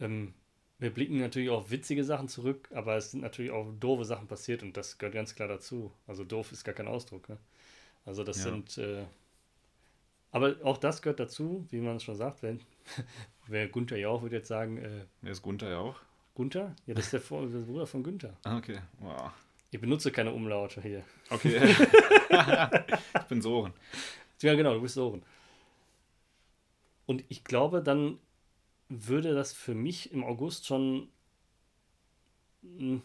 ähm, wir blicken natürlich auf witzige Sachen zurück, aber es sind natürlich auch doofe Sachen passiert und das gehört ganz klar dazu. Also doof ist gar kein Ausdruck. Ne? Also das Ja. sind, äh, aber auch das gehört dazu, wie man es schon sagt, wenn, [LAUGHS] wer Gunther Jauch würde jetzt sagen, äh, Wer ist Gunther ja auch? Gunther? Ja, das ist der, Vor der Bruder von Günther. Ah, Okay, wow. Ich benutze keine Umlaute hier. Okay. [LAUGHS] ich bin Soren. Ja, genau, du bist Soren. Und ich glaube, dann würde das für mich im August schon. mh,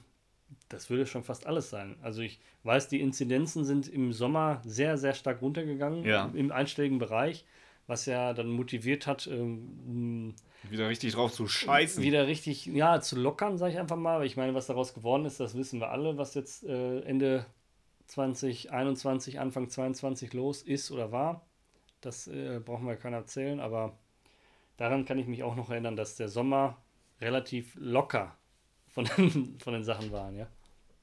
Das würde schon fast alles sein. Also ich weiß, die Inzidenzen sind im Sommer sehr, sehr stark runtergegangen Ja. im einstelligen Bereich, was ja dann motiviert hat, ähm, Wieder richtig drauf zu scheißen. wieder richtig, ja, zu lockern, sage ich einfach mal. Ich meine, was daraus geworden ist, das wissen wir alle, was jetzt äh, Ende 2021, Anfang 22 los ist oder war. Das äh, brauchen wir keiner erzählen, aber daran kann ich mich auch noch erinnern, dass der Sommer relativ locker von den, [LAUGHS] von den Sachen waren, ja.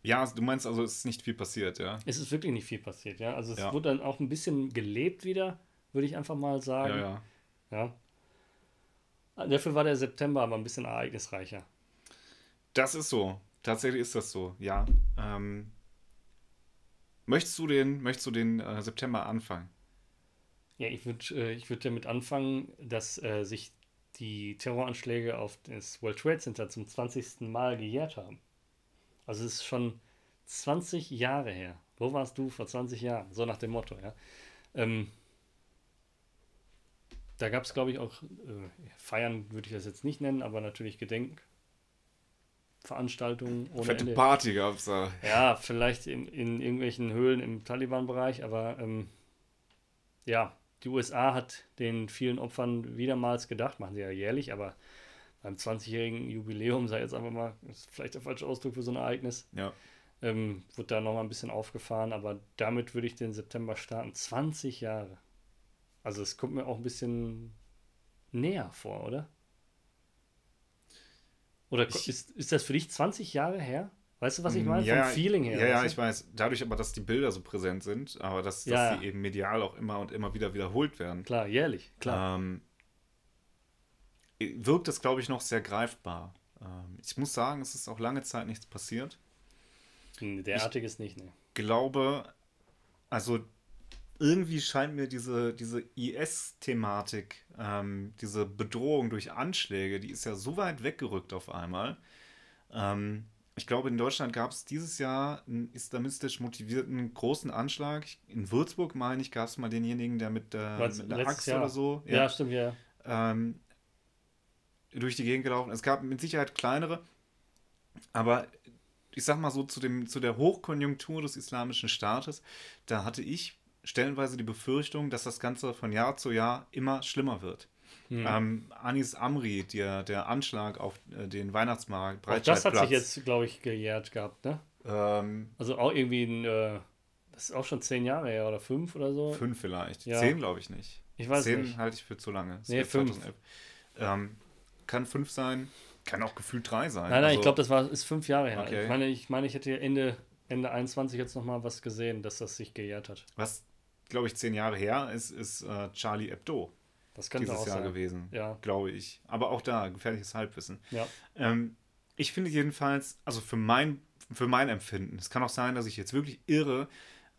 Ja, du meinst also, es ist nicht viel passiert, ja? Es ist wirklich nicht viel passiert, ja. Also es Ja. wurde dann auch ein bisschen gelebt wieder, würde ich einfach mal sagen. Ja, ja. ja. Dafür war der September aber ein bisschen ereignisreicher. Das ist so. Tatsächlich ist das so, ja. Ähm, möchtest du den, möchtest du den äh, September anfangen? Ja, ich würde äh, ich würd damit anfangen, dass äh, sich die Terroranschläge auf das World Trade Center zum 20. Mal gejährt haben. Also es ist schon 20 Jahre her. Wo warst du vor 20 Jahren? So nach dem Motto, ja. Ähm, da gab es, glaube ich, auch, äh, Feiern würde ich das jetzt nicht nennen, aber natürlich Gedenkveranstaltungen ohne Fette Ende. Party gab's da. Ja, vielleicht in, in irgendwelchen Höhlen im Taliban-Bereich, aber ähm, ja, die USA hat den vielen Opfern wiedermals gedacht, machen sie ja jährlich, aber beim 20-jährigen Jubiläum, sei jetzt einfach mal, ist vielleicht der falsche Ausdruck für so ein Ereignis, Ja. ähm, wird da nochmal ein bisschen aufgefahren, aber damit würde ich den September starten. 20 Jahre. Also es kommt mir auch ein bisschen näher vor, oder? Oder Ich- ist, ist das für dich 20 Jahre her? Weißt du, was ich meine? Mm, Ja, Vom Feeling her. Ja, ja, ich weiß. Dadurch aber, dass die Bilder so präsent sind, aber dass, dass Ja, sie ja. eben medial auch immer und immer wieder wiederholt werden, Klar, jährlich, klar. ähm, wirkt es, glaube ich, noch sehr greifbar. Ähm, ich muss sagen, es ist auch lange Zeit nichts passiert. Nee, Derartiges nicht, ne. glaube, also irgendwie scheint mir diese, diese IS-Thematik, ähm, diese Bedrohung durch Anschläge, die ist ja so weit weggerückt auf einmal. Ähm, ich glaube, in Deutschland gab es dieses Jahr einen islamistisch motivierten großen Anschlag. In Würzburg, meine ich, gab es mal denjenigen, der mit, äh, Was, mit einer Axt Jahr? oder so Ja, stimmt, ja. ähm, durch die Gegend gelaufen. Es gab mit Sicherheit kleinere, aber ich sag mal so, zu, dem, zu der Hochkonjunktur des islamischen Staates, da hatte ich stellenweise die Befürchtung, dass das Ganze von Jahr zu Jahr immer schlimmer wird. Hm. Ähm, Anis Amri, der, der Anschlag auf äh, den Weihnachtsmarkt, Auch das hat sich jetzt, glaube ich, gejährt gehabt, ne? ähm, Also auch irgendwie ein, äh, das ist auch schon zehn Jahre her oder fünf oder so. fünf vielleicht. Ja. Zehn glaube ich nicht. Ich weiß Zehn nicht. halte ich für zu lange. Es Nee, fünf. 2011. Ähm, kann fünf sein, kann auch gefühlt drei sein. Nein, nein, ich Also- glaube, das war, ist fünf Jahre her. Okay. Ich meine, ich meine, ich hätte Ende, Ende 21 jetzt nochmal was gesehen, dass das sich gejährt hat. Was glaube ich, zehn Jahre her, ist, ist äh, Charlie Hebdo das könnte dieses auch Jahr sein. gewesen, Ja. glaube ich. Aber auch da, gefährliches Halbwissen. Ja. Ähm, ich finde jedenfalls, also für mein, für mein Empfinden, es kann auch sein, dass ich jetzt wirklich irre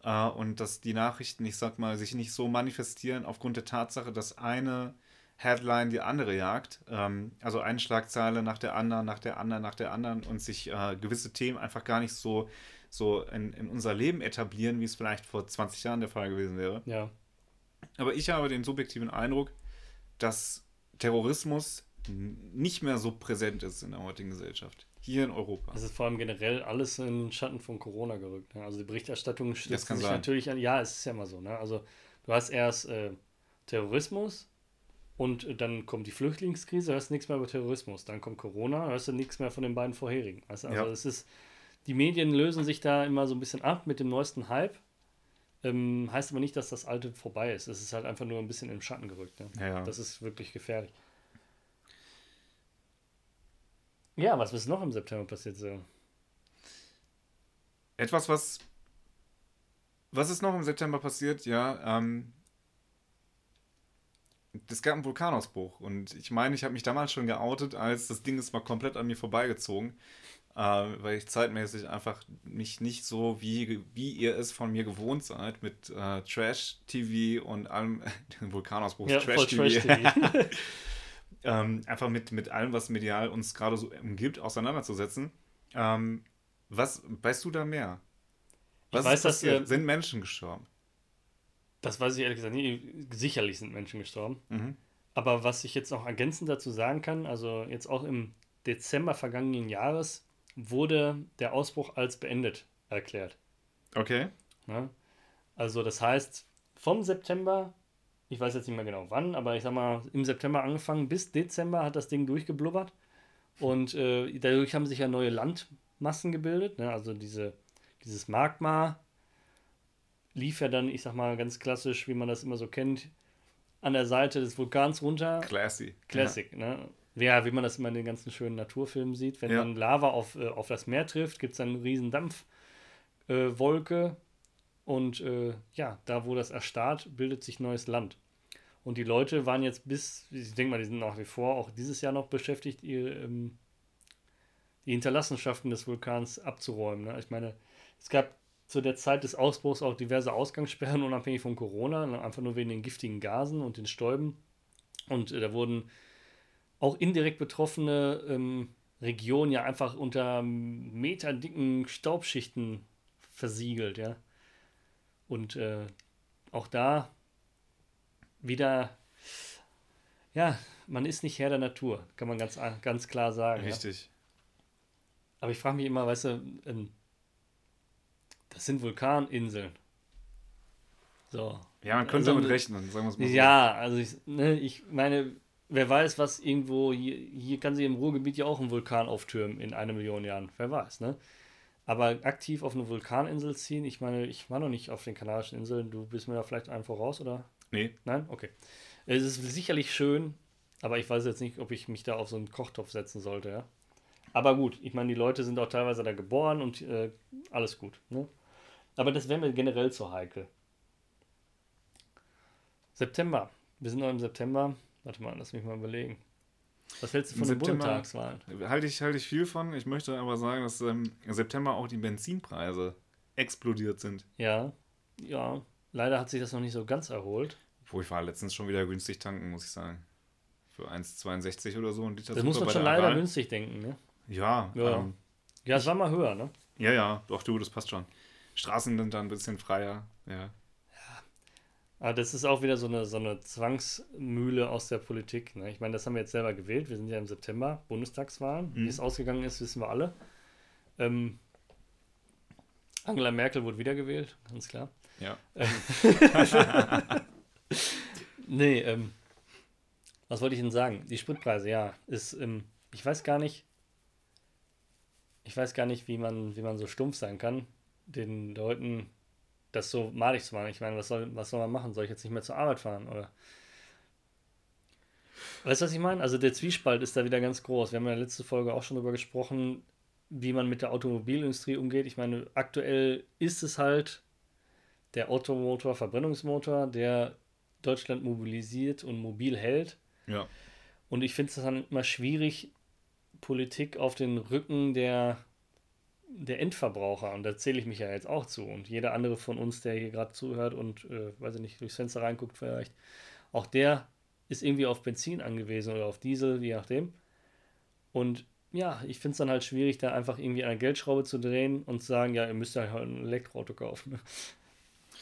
äh, und dass die Nachrichten, ich sag mal, sich nicht so manifestieren aufgrund der Tatsache, dass eine Headline die andere jagt. Ähm, also eine Schlagzeile nach der anderen, nach der anderen, nach der anderen und sich äh, gewisse Themen einfach gar nicht so, so in, in unser Leben etablieren, wie es vielleicht vor 20 Jahren der Fall gewesen wäre. Ja. Aber ich habe den subjektiven Eindruck, dass Terrorismus nicht mehr so präsent ist in der heutigen Gesellschaft. Hier in Europa. Es ist vor allem generell alles in den Schatten von Corona gerückt. Ne? Also die Berichterstattung stützt sich sein. natürlich an, ja, es ist ja immer so. Ne? Also du hast erst äh, Terrorismus und äh, dann kommt die Flüchtlingskrise, hörst nichts mehr über Terrorismus. Dann kommt Corona, hörst du nichts mehr von den beiden vorherigen. Du? Also Ja. es ist, die Medien lösen sich da immer so ein bisschen ab mit dem neuesten Hype. Ähm, heißt aber nicht, dass das alte vorbei ist. Es ist halt einfach nur ein bisschen im Schatten gerückt. Ne? Ja, ja. Das ist wirklich gefährlich. Ja, was ist noch im September passiert so? Etwas, was. Was ist noch im September passiert? Ja, ähm. Es gab einen Vulkanausbruch und ich meine, ich habe mich damals schon geoutet, als das Ding ist mal komplett an mir vorbeigezogen, äh, weil ich zeitmäßig einfach mich nicht so, wie, wie ihr es von mir gewohnt seid, mit äh, Trash-TV und allem, [LAUGHS] Vulkanausbruch, Ja, Trash-TV, Trash-TV. [LAUGHS] [LAUGHS] ähm, einfach mit, mit allem, was medial uns gerade so umgibt, auseinanderzusetzen. Ähm, was, weißt du da mehr? Ich Was weiß, ist dass, äh, Sind Menschen gestorben? Das weiß ich ehrlich gesagt nicht. Sicherlich sind Menschen gestorben. Mhm. Aber was ich jetzt noch ergänzend dazu sagen kann, also jetzt auch im Dezember vergangenen Jahres wurde der Ausbruch als beendet erklärt. Okay. Ne? Also das heißt, vom September, ich weiß jetzt nicht mehr genau wann, aber ich sag mal, im September angefangen bis Dezember hat das Ding durchgeblubbert. Und äh, dadurch haben sich ja neue Landmassen gebildet. Ne? Also diese, dieses Magma lief ja dann, ich sag mal, ganz klassisch, wie man das immer so kennt, an der Seite des Vulkans runter. Classy. Classic, ne? Ja, wie man das immer in den ganzen schönen Naturfilmen sieht. Wenn Ja. dann Lava auf, äh, auf das Meer trifft, gibt es dann eine riesen Dampfwolke. Äh, und äh, ja, da wo das erstarrt, bildet sich neues Land. Und die Leute waren jetzt bis, ich denke mal, die sind nach wie vor auch dieses Jahr noch beschäftigt, ihr, ähm, die Hinterlassenschaften des Vulkans abzuräumen. Ne? Ich meine, es gab zu der Zeit des Ausbruchs auch diverse Ausgangssperren, [LAUGHS] unabhängig von Corona, ne? einfach nur wegen den giftigen Gasen und den Stäuben. Und äh, da wurden auch indirekt betroffene ähm, Regionen ja einfach unter meterdicken Staubschichten versiegelt, ja. Und äh, auch da wieder, ja, man ist nicht Herr der Natur, kann man ganz, ganz klar sagen. Ja? Richtig. Aber ich frage mich immer, weißt du, ähm, das sind Vulkaninseln. So. Ja, man könnte Also, damit rechnen, sagen wir es mal so. Ja, also ich, ne, ich meine, wer weiß, was irgendwo, hier, hier kann sich im Ruhrgebiet ja auch ein Vulkan auftürmen in einer Million Jahren, wer weiß, ne? Aber aktiv auf eine Vulkaninsel ziehen, ich meine, ich war noch nicht auf den Kanarischen Inseln, du bist mir da vielleicht einen voraus, oder? Nee, Nein? Okay. Es ist sicherlich schön, aber ich weiß jetzt nicht, ob ich mich da auf so einen Kochtopf setzen sollte, ja. Aber gut, ich meine, die Leute sind auch teilweise da geboren und äh, alles gut, ne? Aber das wäre mir generell zu heikel. September. Wir sind noch im September. Warte mal, lass mich mal überlegen. Was hältst du von den September- Bundestagswahlen? halte ich, halte ich viel von. Ich möchte aber sagen, dass ähm, im September auch die Benzinpreise explodiert sind. Ja, ja. Leider hat sich das noch nicht so ganz erholt. Wo ich war letztens schon wieder günstig tanken, muss ich sagen. Für 1,62 oder so Liter Das muss man schon der leider Aral. günstig denken, ne? Ja, Ja. Ähm, Ja, es war mal höher, ne? ja, ja, doch du, das passt schon. Straßen sind dann ein bisschen freier. Ja. Aber das ist auch wieder so eine, so eine Zwangsmühle aus der Politik. Ne? Ich meine, das haben wir jetzt selber gewählt. Wir sind ja im September, Bundestagswahlen. Wie Mhm. es ausgegangen ist, wissen wir alle. Ähm, Angela Merkel wurde wiedergewählt, ganz klar. Ja. [LAUGHS] Nee, ähm, was wollte ich denn sagen? Die Spritpreise, ja, ist, ähm, ich weiß gar nicht, ich weiß gar nicht, wie man, wie man so stumpf sein kann, den Leuten das so malig zu machen. Ich meine, was soll, was soll man machen? Soll ich jetzt nicht mehr zur Arbeit fahren? Oder? Weißt du, was ich meine? Also der Zwiespalt ist da wieder ganz groß. Wir haben ja letzte Folge auch schon darüber gesprochen, wie man mit der Automobilindustrie umgeht. Ich meine, aktuell ist es halt der Automotor, Verbrennungsmotor, der Deutschland mobilisiert und mobil hält. Ja. Und ich finde es dann immer schwierig, Politik auf den Rücken der, der Endverbraucher, und da zähle ich mich ja jetzt auch zu, und jeder andere von uns, der hier gerade zuhört und, äh, weiß ich nicht, durchs Fenster reinguckt vielleicht, auch der ist irgendwie auf Benzin angewiesen oder auf Diesel, je nachdem. Und ja, ich finde es dann halt schwierig, da einfach irgendwie eine Geldschraube zu drehen und zu sagen, ja, ihr müsst ja halt ein Elektroauto kaufen. Ne?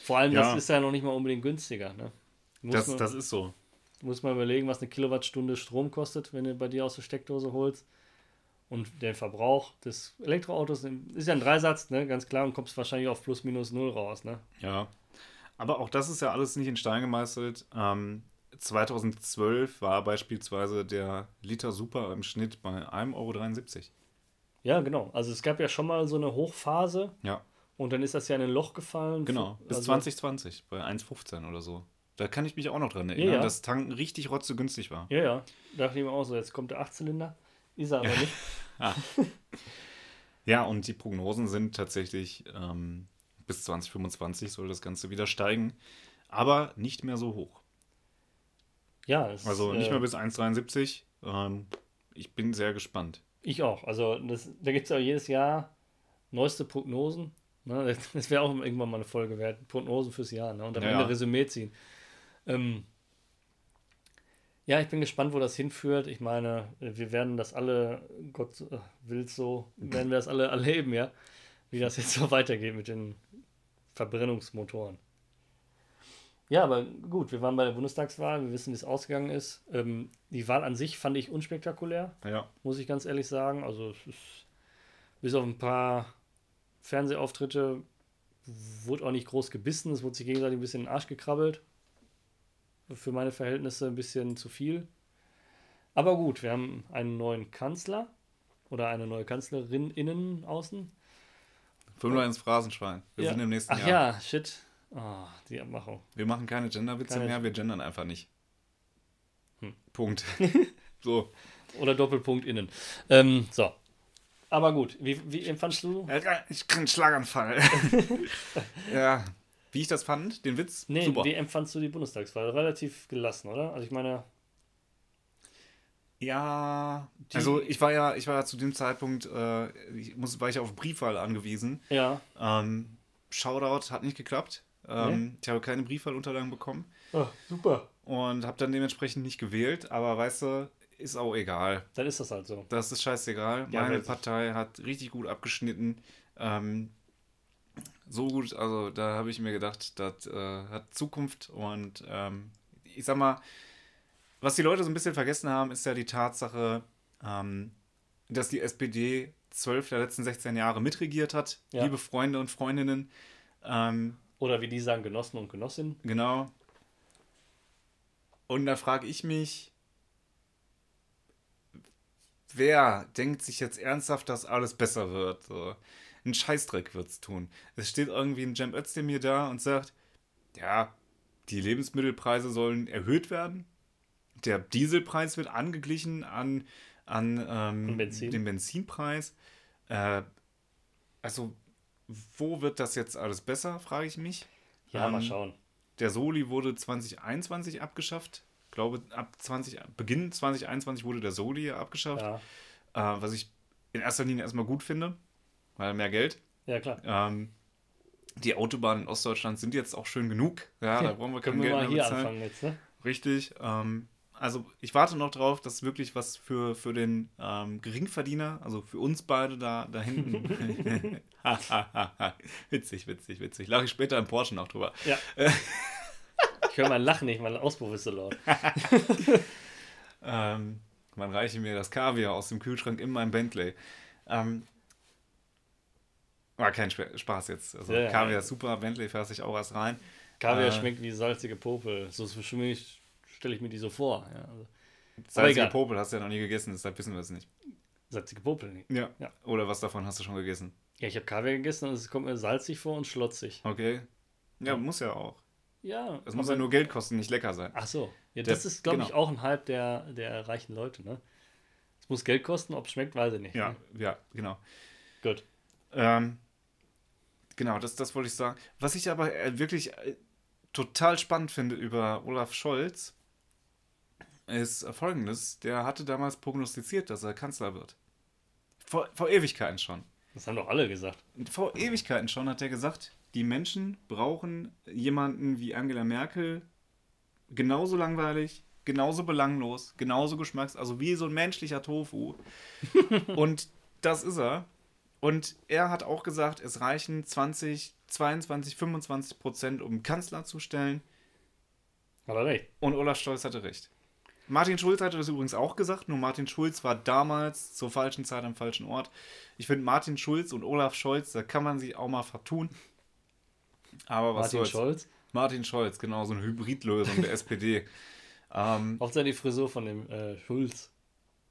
Vor allem, Ja. das ist ja noch nicht mal unbedingt günstiger. Ne? Muss Das, man- das ist so. Du musst mal überlegen, was eine Kilowattstunde Strom kostet, wenn du bei dir aus der Steckdose holst. Und der Verbrauch des Elektroautos ist ja ein Dreisatz, ne? ganz klar, und kommst wahrscheinlich auf plus minus null raus. Ne? Ja. Aber auch das ist ja alles nicht in Stein gemeißelt. Ähm, 2012 war beispielsweise der Liter Super im Schnitt bei 1,73 Euro. Ja, genau. Also es gab ja schon mal so eine Hochphase Ja, und dann ist das ja in ein Loch gefallen. genau. Bis Also- 2020 bei 1,15 oder so. Da kann ich mich auch noch dran erinnern, ja. dass Tanken richtig rotze günstig war. Ja, ja. Dachte ich mir auch so, jetzt kommt der Achtzylinder. Ist er aber nicht. [LAUGHS] Ja, und die Prognosen sind tatsächlich ähm, bis 2025 soll das Ganze wieder steigen, aber nicht mehr so hoch. Ja, es, Also nicht äh, mehr bis 1,73. Ähm, ich bin sehr gespannt. Ich auch. Also das, da gibt es ja jedes Jahr neueste Prognosen. Ne? Das, wäre auch irgendwann mal eine Folge wert. Prognosen fürs Jahr. Ne? Und am Ja, Ende. Resümee ziehen. Ähm, ja, ich bin gespannt, wo das hinführt. Ich meine, wir werden das alle, Gott äh, will so, werden wir das alle erleben, ja. Wie das jetzt so weitergeht mit den Verbrennungsmotoren. Ja, aber gut, wir waren bei der Bundestagswahl, wir wissen, wie es ausgegangen ist. Ähm, die Wahl an sich fand ich unspektakulär Ja, muss ich ganz ehrlich sagen. Also es ist bis auf ein paar Fernsehauftritte wurde auch nicht groß gebissen, es wurde sich gegenseitig ein bisschen in den Arsch gekrabbelt. Für meine Verhältnisse ein bisschen zu viel. Aber gut, wir haben einen neuen Kanzler oder eine neue Kanzlerin innen außen. 5 ins Phrasenschwein. Wir Ja. sind im nächsten Ach Jahr. ja, shit. Ah, die Abmachung. Wir machen keine Genderwitze Keine- mehr, wir gendern einfach nicht. Hm. Punkt. [LAUGHS] so. Oder Doppelpunkt innen. Ähm, so. Aber gut, wie, wie empfandst du? Ich krieg einen Schlaganfall. [LAUGHS] ja. Wie ich das fand, den Witz, Nee, super. wie empfandst du die Bundestagswahl? Relativ gelassen, oder? Also ich meine, Ja, also ich war ja, ich war ja zu dem Zeitpunkt, äh, ich muss, war ich auf Briefwahl angewiesen. ja. Ähm, Shoutout hat nicht geklappt. Ähm, Ich habe keine Briefwahlunterlagen bekommen Oh, super. und habe dann dementsprechend nicht gewählt. Aber weißt du, ist auch egal. Dann ist das halt so. Das ist scheißegal. Ja, Meine Partei hat richtig gut abgeschnitten. Ähm, so gut, also da habe ich mir gedacht, das äh, hat Zukunft und ähm, ich sag mal, was die Leute so ein bisschen vergessen haben, ist ja die Tatsache, ähm, dass die SPD zwölf der letzten 16 Jahre mitregiert hat. Ja. Liebe Freunde und Freundinnen. Ähm, Oder wie die sagen, Genossen und Genossinnen. Genau. Und da frage ich mich, wer denkt sich jetzt ernsthaft, dass alles besser wird? So. Ein Scheißdreck wird's tun. Es steht irgendwie ein Cem Özdemir da und sagt, ja, die Lebensmittelpreise sollen erhöht werden. Der Dieselpreis wird angeglichen an, an ähm, Benzin. den Benzinpreis. Äh, also, wo wird das jetzt alles besser, frage ich mich. Ja, mal Ähm, schauen. Der Soli wurde 2021 abgeschafft. Ich glaube, ab 20, Beginn 2021 wurde der Soli abgeschafft. Ja. Äh, was ich in erster Linie erstmal gut finde, weil mehr Geld. ja, klar. Ähm, die Autobahnen in Ostdeutschland sind jetzt auch schön genug. Ja, da brauchen wir kein Können wir Geld mal mehr hier bezahlen. anfangen jetzt, ne? Richtig. Ähm, also ich warte noch drauf, dass wirklich was für, für den ähm, Geringverdiener, also für uns beide da, da hinten. [LAUGHS] [LAUGHS] witzig, witzig, witzig. Lache ich später im Porsche noch drüber. Ja. [LAUGHS] ich höre mein Lachen nicht, mein Auspuff ist so laut. Ähm, man reiche mir das Kaviar aus dem Kühlschrank in meinem Bentley. Ähm, war kein Sp Spaß jetzt. Also Ja, ja. Kaviar ist super, Bentley fährt sich auch erst rein. Kaviar Äh. schmeckt wie salzige Popel. So stelle ich mir die so vor. Ja, also, Salzige. Popel hast du ja noch nie gegessen, deshalb wissen wir es nicht. salzige Popel nicht. Ja. Ja. Oder was davon hast du schon gegessen? Ja, ich habe Kaviar gegessen und es kommt mir salzig vor und schlotzig. Okay. Ja, muss ja auch. Ja. Es muss ja nur Geld kosten, nicht lecker sein. Ach so. Ja, Der- das ist, glaube ich, genau. auch ein Hype der, der reichen Leute, ne? Es muss Geld kosten, ob es schmeckt, weiß ich nicht. Ja, Ne? ja, genau. Gut. Ähm, genau, das, das wollte ich sagen. Was ich aber äh, wirklich äh, total spannend finde über Olaf Scholz, ist äh, folgendes. Der hatte damals prognostiziert, dass er Kanzler wird. Vor, vor Ewigkeiten schon. Das haben doch alle gesagt. Vor Ewigkeiten schon hat er gesagt, die Menschen brauchen jemanden wie Angela Merkel, genauso langweilig, genauso belanglos, genauso geschmacks, also wie so ein menschlicher Tofu. [LAUGHS] Und das ist er. Und er hat auch gesagt, es reichen 20, 22, 25 Prozent, um Kanzler zu stellen. Hat er recht. Und Olaf Scholz hatte recht. Martin Schulz hatte das übrigens auch gesagt, nur Martin Schulz war damals zur falschen Zeit am falschen Ort. Ich finde Martin Schulz und Olaf Scholz, da kann man sich auch mal vertun. Aber was Martin soll's. Scholz. Martin Scholz, genau, so eine Hybridlösung der [LAUGHS] SPD. Ähm, Hauptsache die Frisur von dem äh, Schulz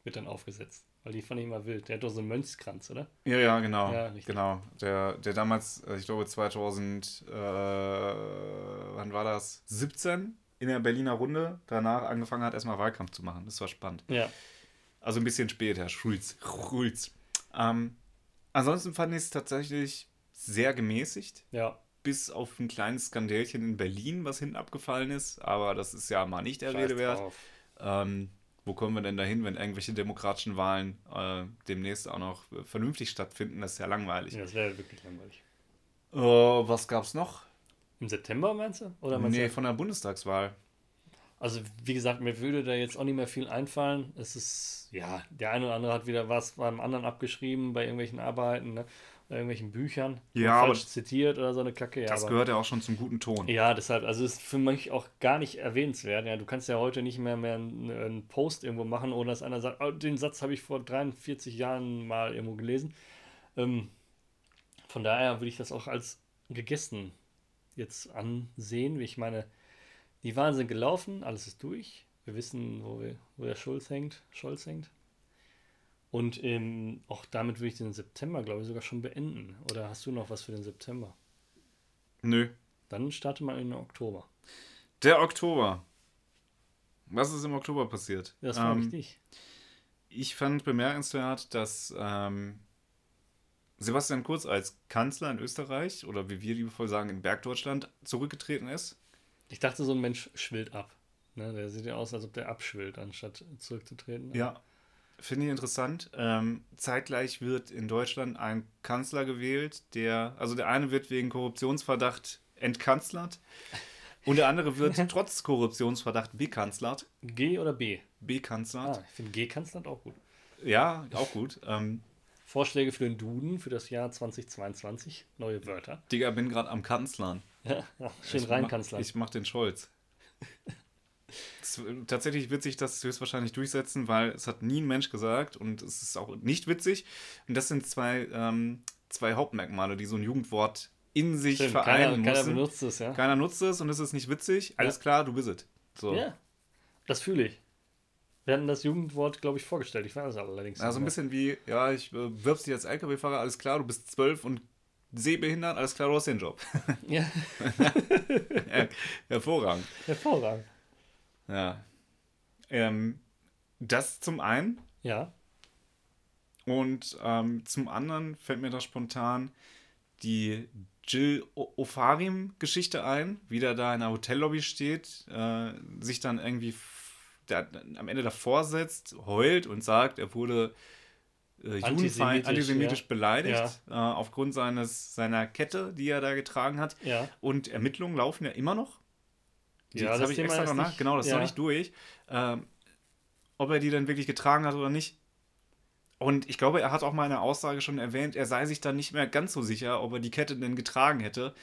wird dann aufgesetzt. Weil die fand ich immer wild. Der hat doch so einen Mönchskranz, oder? ja, ja, genau. Ja, genau. Der, der damals, äh, ich glaube 2000, äh, wann war das? 17 in der Berliner Runde danach angefangen hat, erstmal Wahlkampf zu machen. Das war spannend. Ja. Also ein bisschen später, Schulz. Schulz. Ähm, ansonsten fand ich es tatsächlich sehr gemäßigt. Ja. Bis auf ein kleines Skandälchen in Berlin, was hinten abgefallen ist. Aber das ist ja mal nicht der Scheiß Rede wert. drauf. Ähm, wo kommen wir denn dahin, wenn irgendwelche demokratischen Wahlen äh, demnächst auch noch vernünftig stattfinden? Das ist ja langweilig. Ja, das wäre wirklich langweilig. Äh, was gab's noch? Im September meinst du? Oder meinst Nee, du? von der Bundestagswahl. Also, wie gesagt, mir würde da jetzt auch nicht mehr viel einfallen. Es ist, ja, der eine oder andere hat wieder was beim anderen abgeschrieben bei irgendwelchen Arbeiten, ne? Irgendwelchen Büchern. Ja, falsch zitiert oder so eine Kacke. Ja, Das aber, gehört ja auch schon zum guten Ton. ja, deshalb, also ist für mich auch gar nicht erwähnenswert. Ja, du kannst ja heute nicht mehr, mehr einen, einen Post irgendwo machen, ohne dass einer sagt, oh, den Satz habe ich vor 43 Jahren mal irgendwo gelesen. Ähm, von daher würde ich das auch als gegessen jetzt ansehen. Wie ich meine, die Wahlen sind gelaufen, alles ist durch. Wir wissen, wo, wir, wo der Schulz hängt, Scholz hängt. Und ähm, auch damit würde ich den September, glaube ich, sogar schon beenden. Oder hast du noch was für den September? Nö. Dann starte mal in den Oktober. Der Oktober. Was ist im Oktober passiert? Das frage ich Ähm, dich. Ich fand bemerkenswert, dass ähm, Sebastian Kurz als Kanzler in Österreich oder wie wir liebevoll sagen in Bergdeutschland zurückgetreten ist. Ich dachte, so ein Mensch schwillt ab. Ne, der sieht ja aus, als ob der abschwillt, anstatt zurückzutreten. Ja, finde ich interessant. Ähm, zeitgleich wird in Deutschland ein Kanzler gewählt, der, also der eine wird wegen Korruptionsverdacht entkanzlert [LAUGHS] und der andere wird trotz Korruptionsverdacht bekanzlert. G oder B? Bekanzlert. Ah, ich finde G-Kanzler auch gut. Ja, auch gut. Ähm, Vorschläge für den Duden für das Jahr 2022. Neue Wörter. Digga, bin gerade am Kanzlern. Ja, ja, schön Ich rein, mach- Kanzler. Ich mach den Scholz. [LAUGHS] Es- Tatsächlich wird sich das höchstwahrscheinlich durchsetzen, weil es hat nie ein Mensch gesagt und es ist auch nicht witzig. Und das sind zwei, ähm, zwei Hauptmerkmale, die so ein Jugendwort in sich Stimmt, vereinen keiner, keiner müssen. benutzt es, ja. Keiner nutzt es und es ist nicht witzig. Alles klar, du bist es. So. Ja, das fühle ich. Wir hatten das Jugendwort, glaube ich, vorgestellt. Ich weiß es allerdings Also ein bisschen wie, ja, ich äh, wirbst dich als LKW-Fahrer, alles klar, du bist zwölf und sehbehindert, alles klar, du hast den Job. Ja, [LAUGHS] Hervorragend. hervorragend. Ja. Ähm, das zum einen. Ja, Und ähm, zum anderen fällt mir da spontan die Jill Ofarim-Geschichte ein, wie der da in der Hotellobby steht, äh, sich dann irgendwie da, am Ende davor setzt, heult und sagt, er wurde äh, judenfeind, Antisemitisch, antisemitisch ja. beleidigt äh, aufgrund seines, seiner Kette, die er da getragen hat. ja. Und Ermittlungen laufen ja immer noch. Ja, das das habe ich Thema extra ist noch nach. nicht- Genau, das ist ja. noch nicht durch. Ähm, ob er die dann wirklich getragen hat oder nicht. Und ich glaube, er hat auch mal in einer Aussage schon erwähnt, er sei sich dann nicht mehr ganz so sicher, ob er die Kette denn getragen hätte.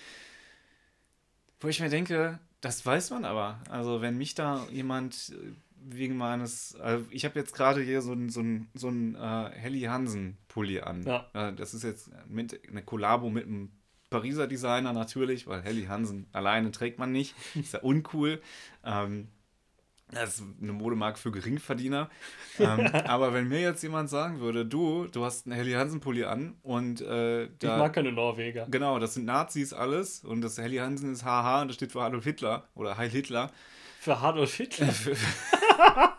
Wo ich mir denke, das weiß man aber. Also, wenn mich da jemand äh, wegen meines. Also ich habe jetzt gerade hier so einen so ein, so ein, äh, Helly Hansen-Pulli an. Ja. Äh, das ist jetzt mit, eine Kollabo mit einem Pariser Designer natürlich, weil Helly Hansen alleine trägt man nicht. [LAUGHS] Ist ja uncool. Ähm, das ist eine Modemarke für Geringverdiener. [LAUGHS] ähm, aber wenn mir jetzt jemand sagen würde, du, du hast einen Helly Hansen Pulli an und äh, Ich da, mag keine Norweger. genau, das sind Nazis alles und das Helly Hansen ist HH und das steht für Adolf Hitler oder Heil Hitler, Für Adolf Hitler. [LAUGHS]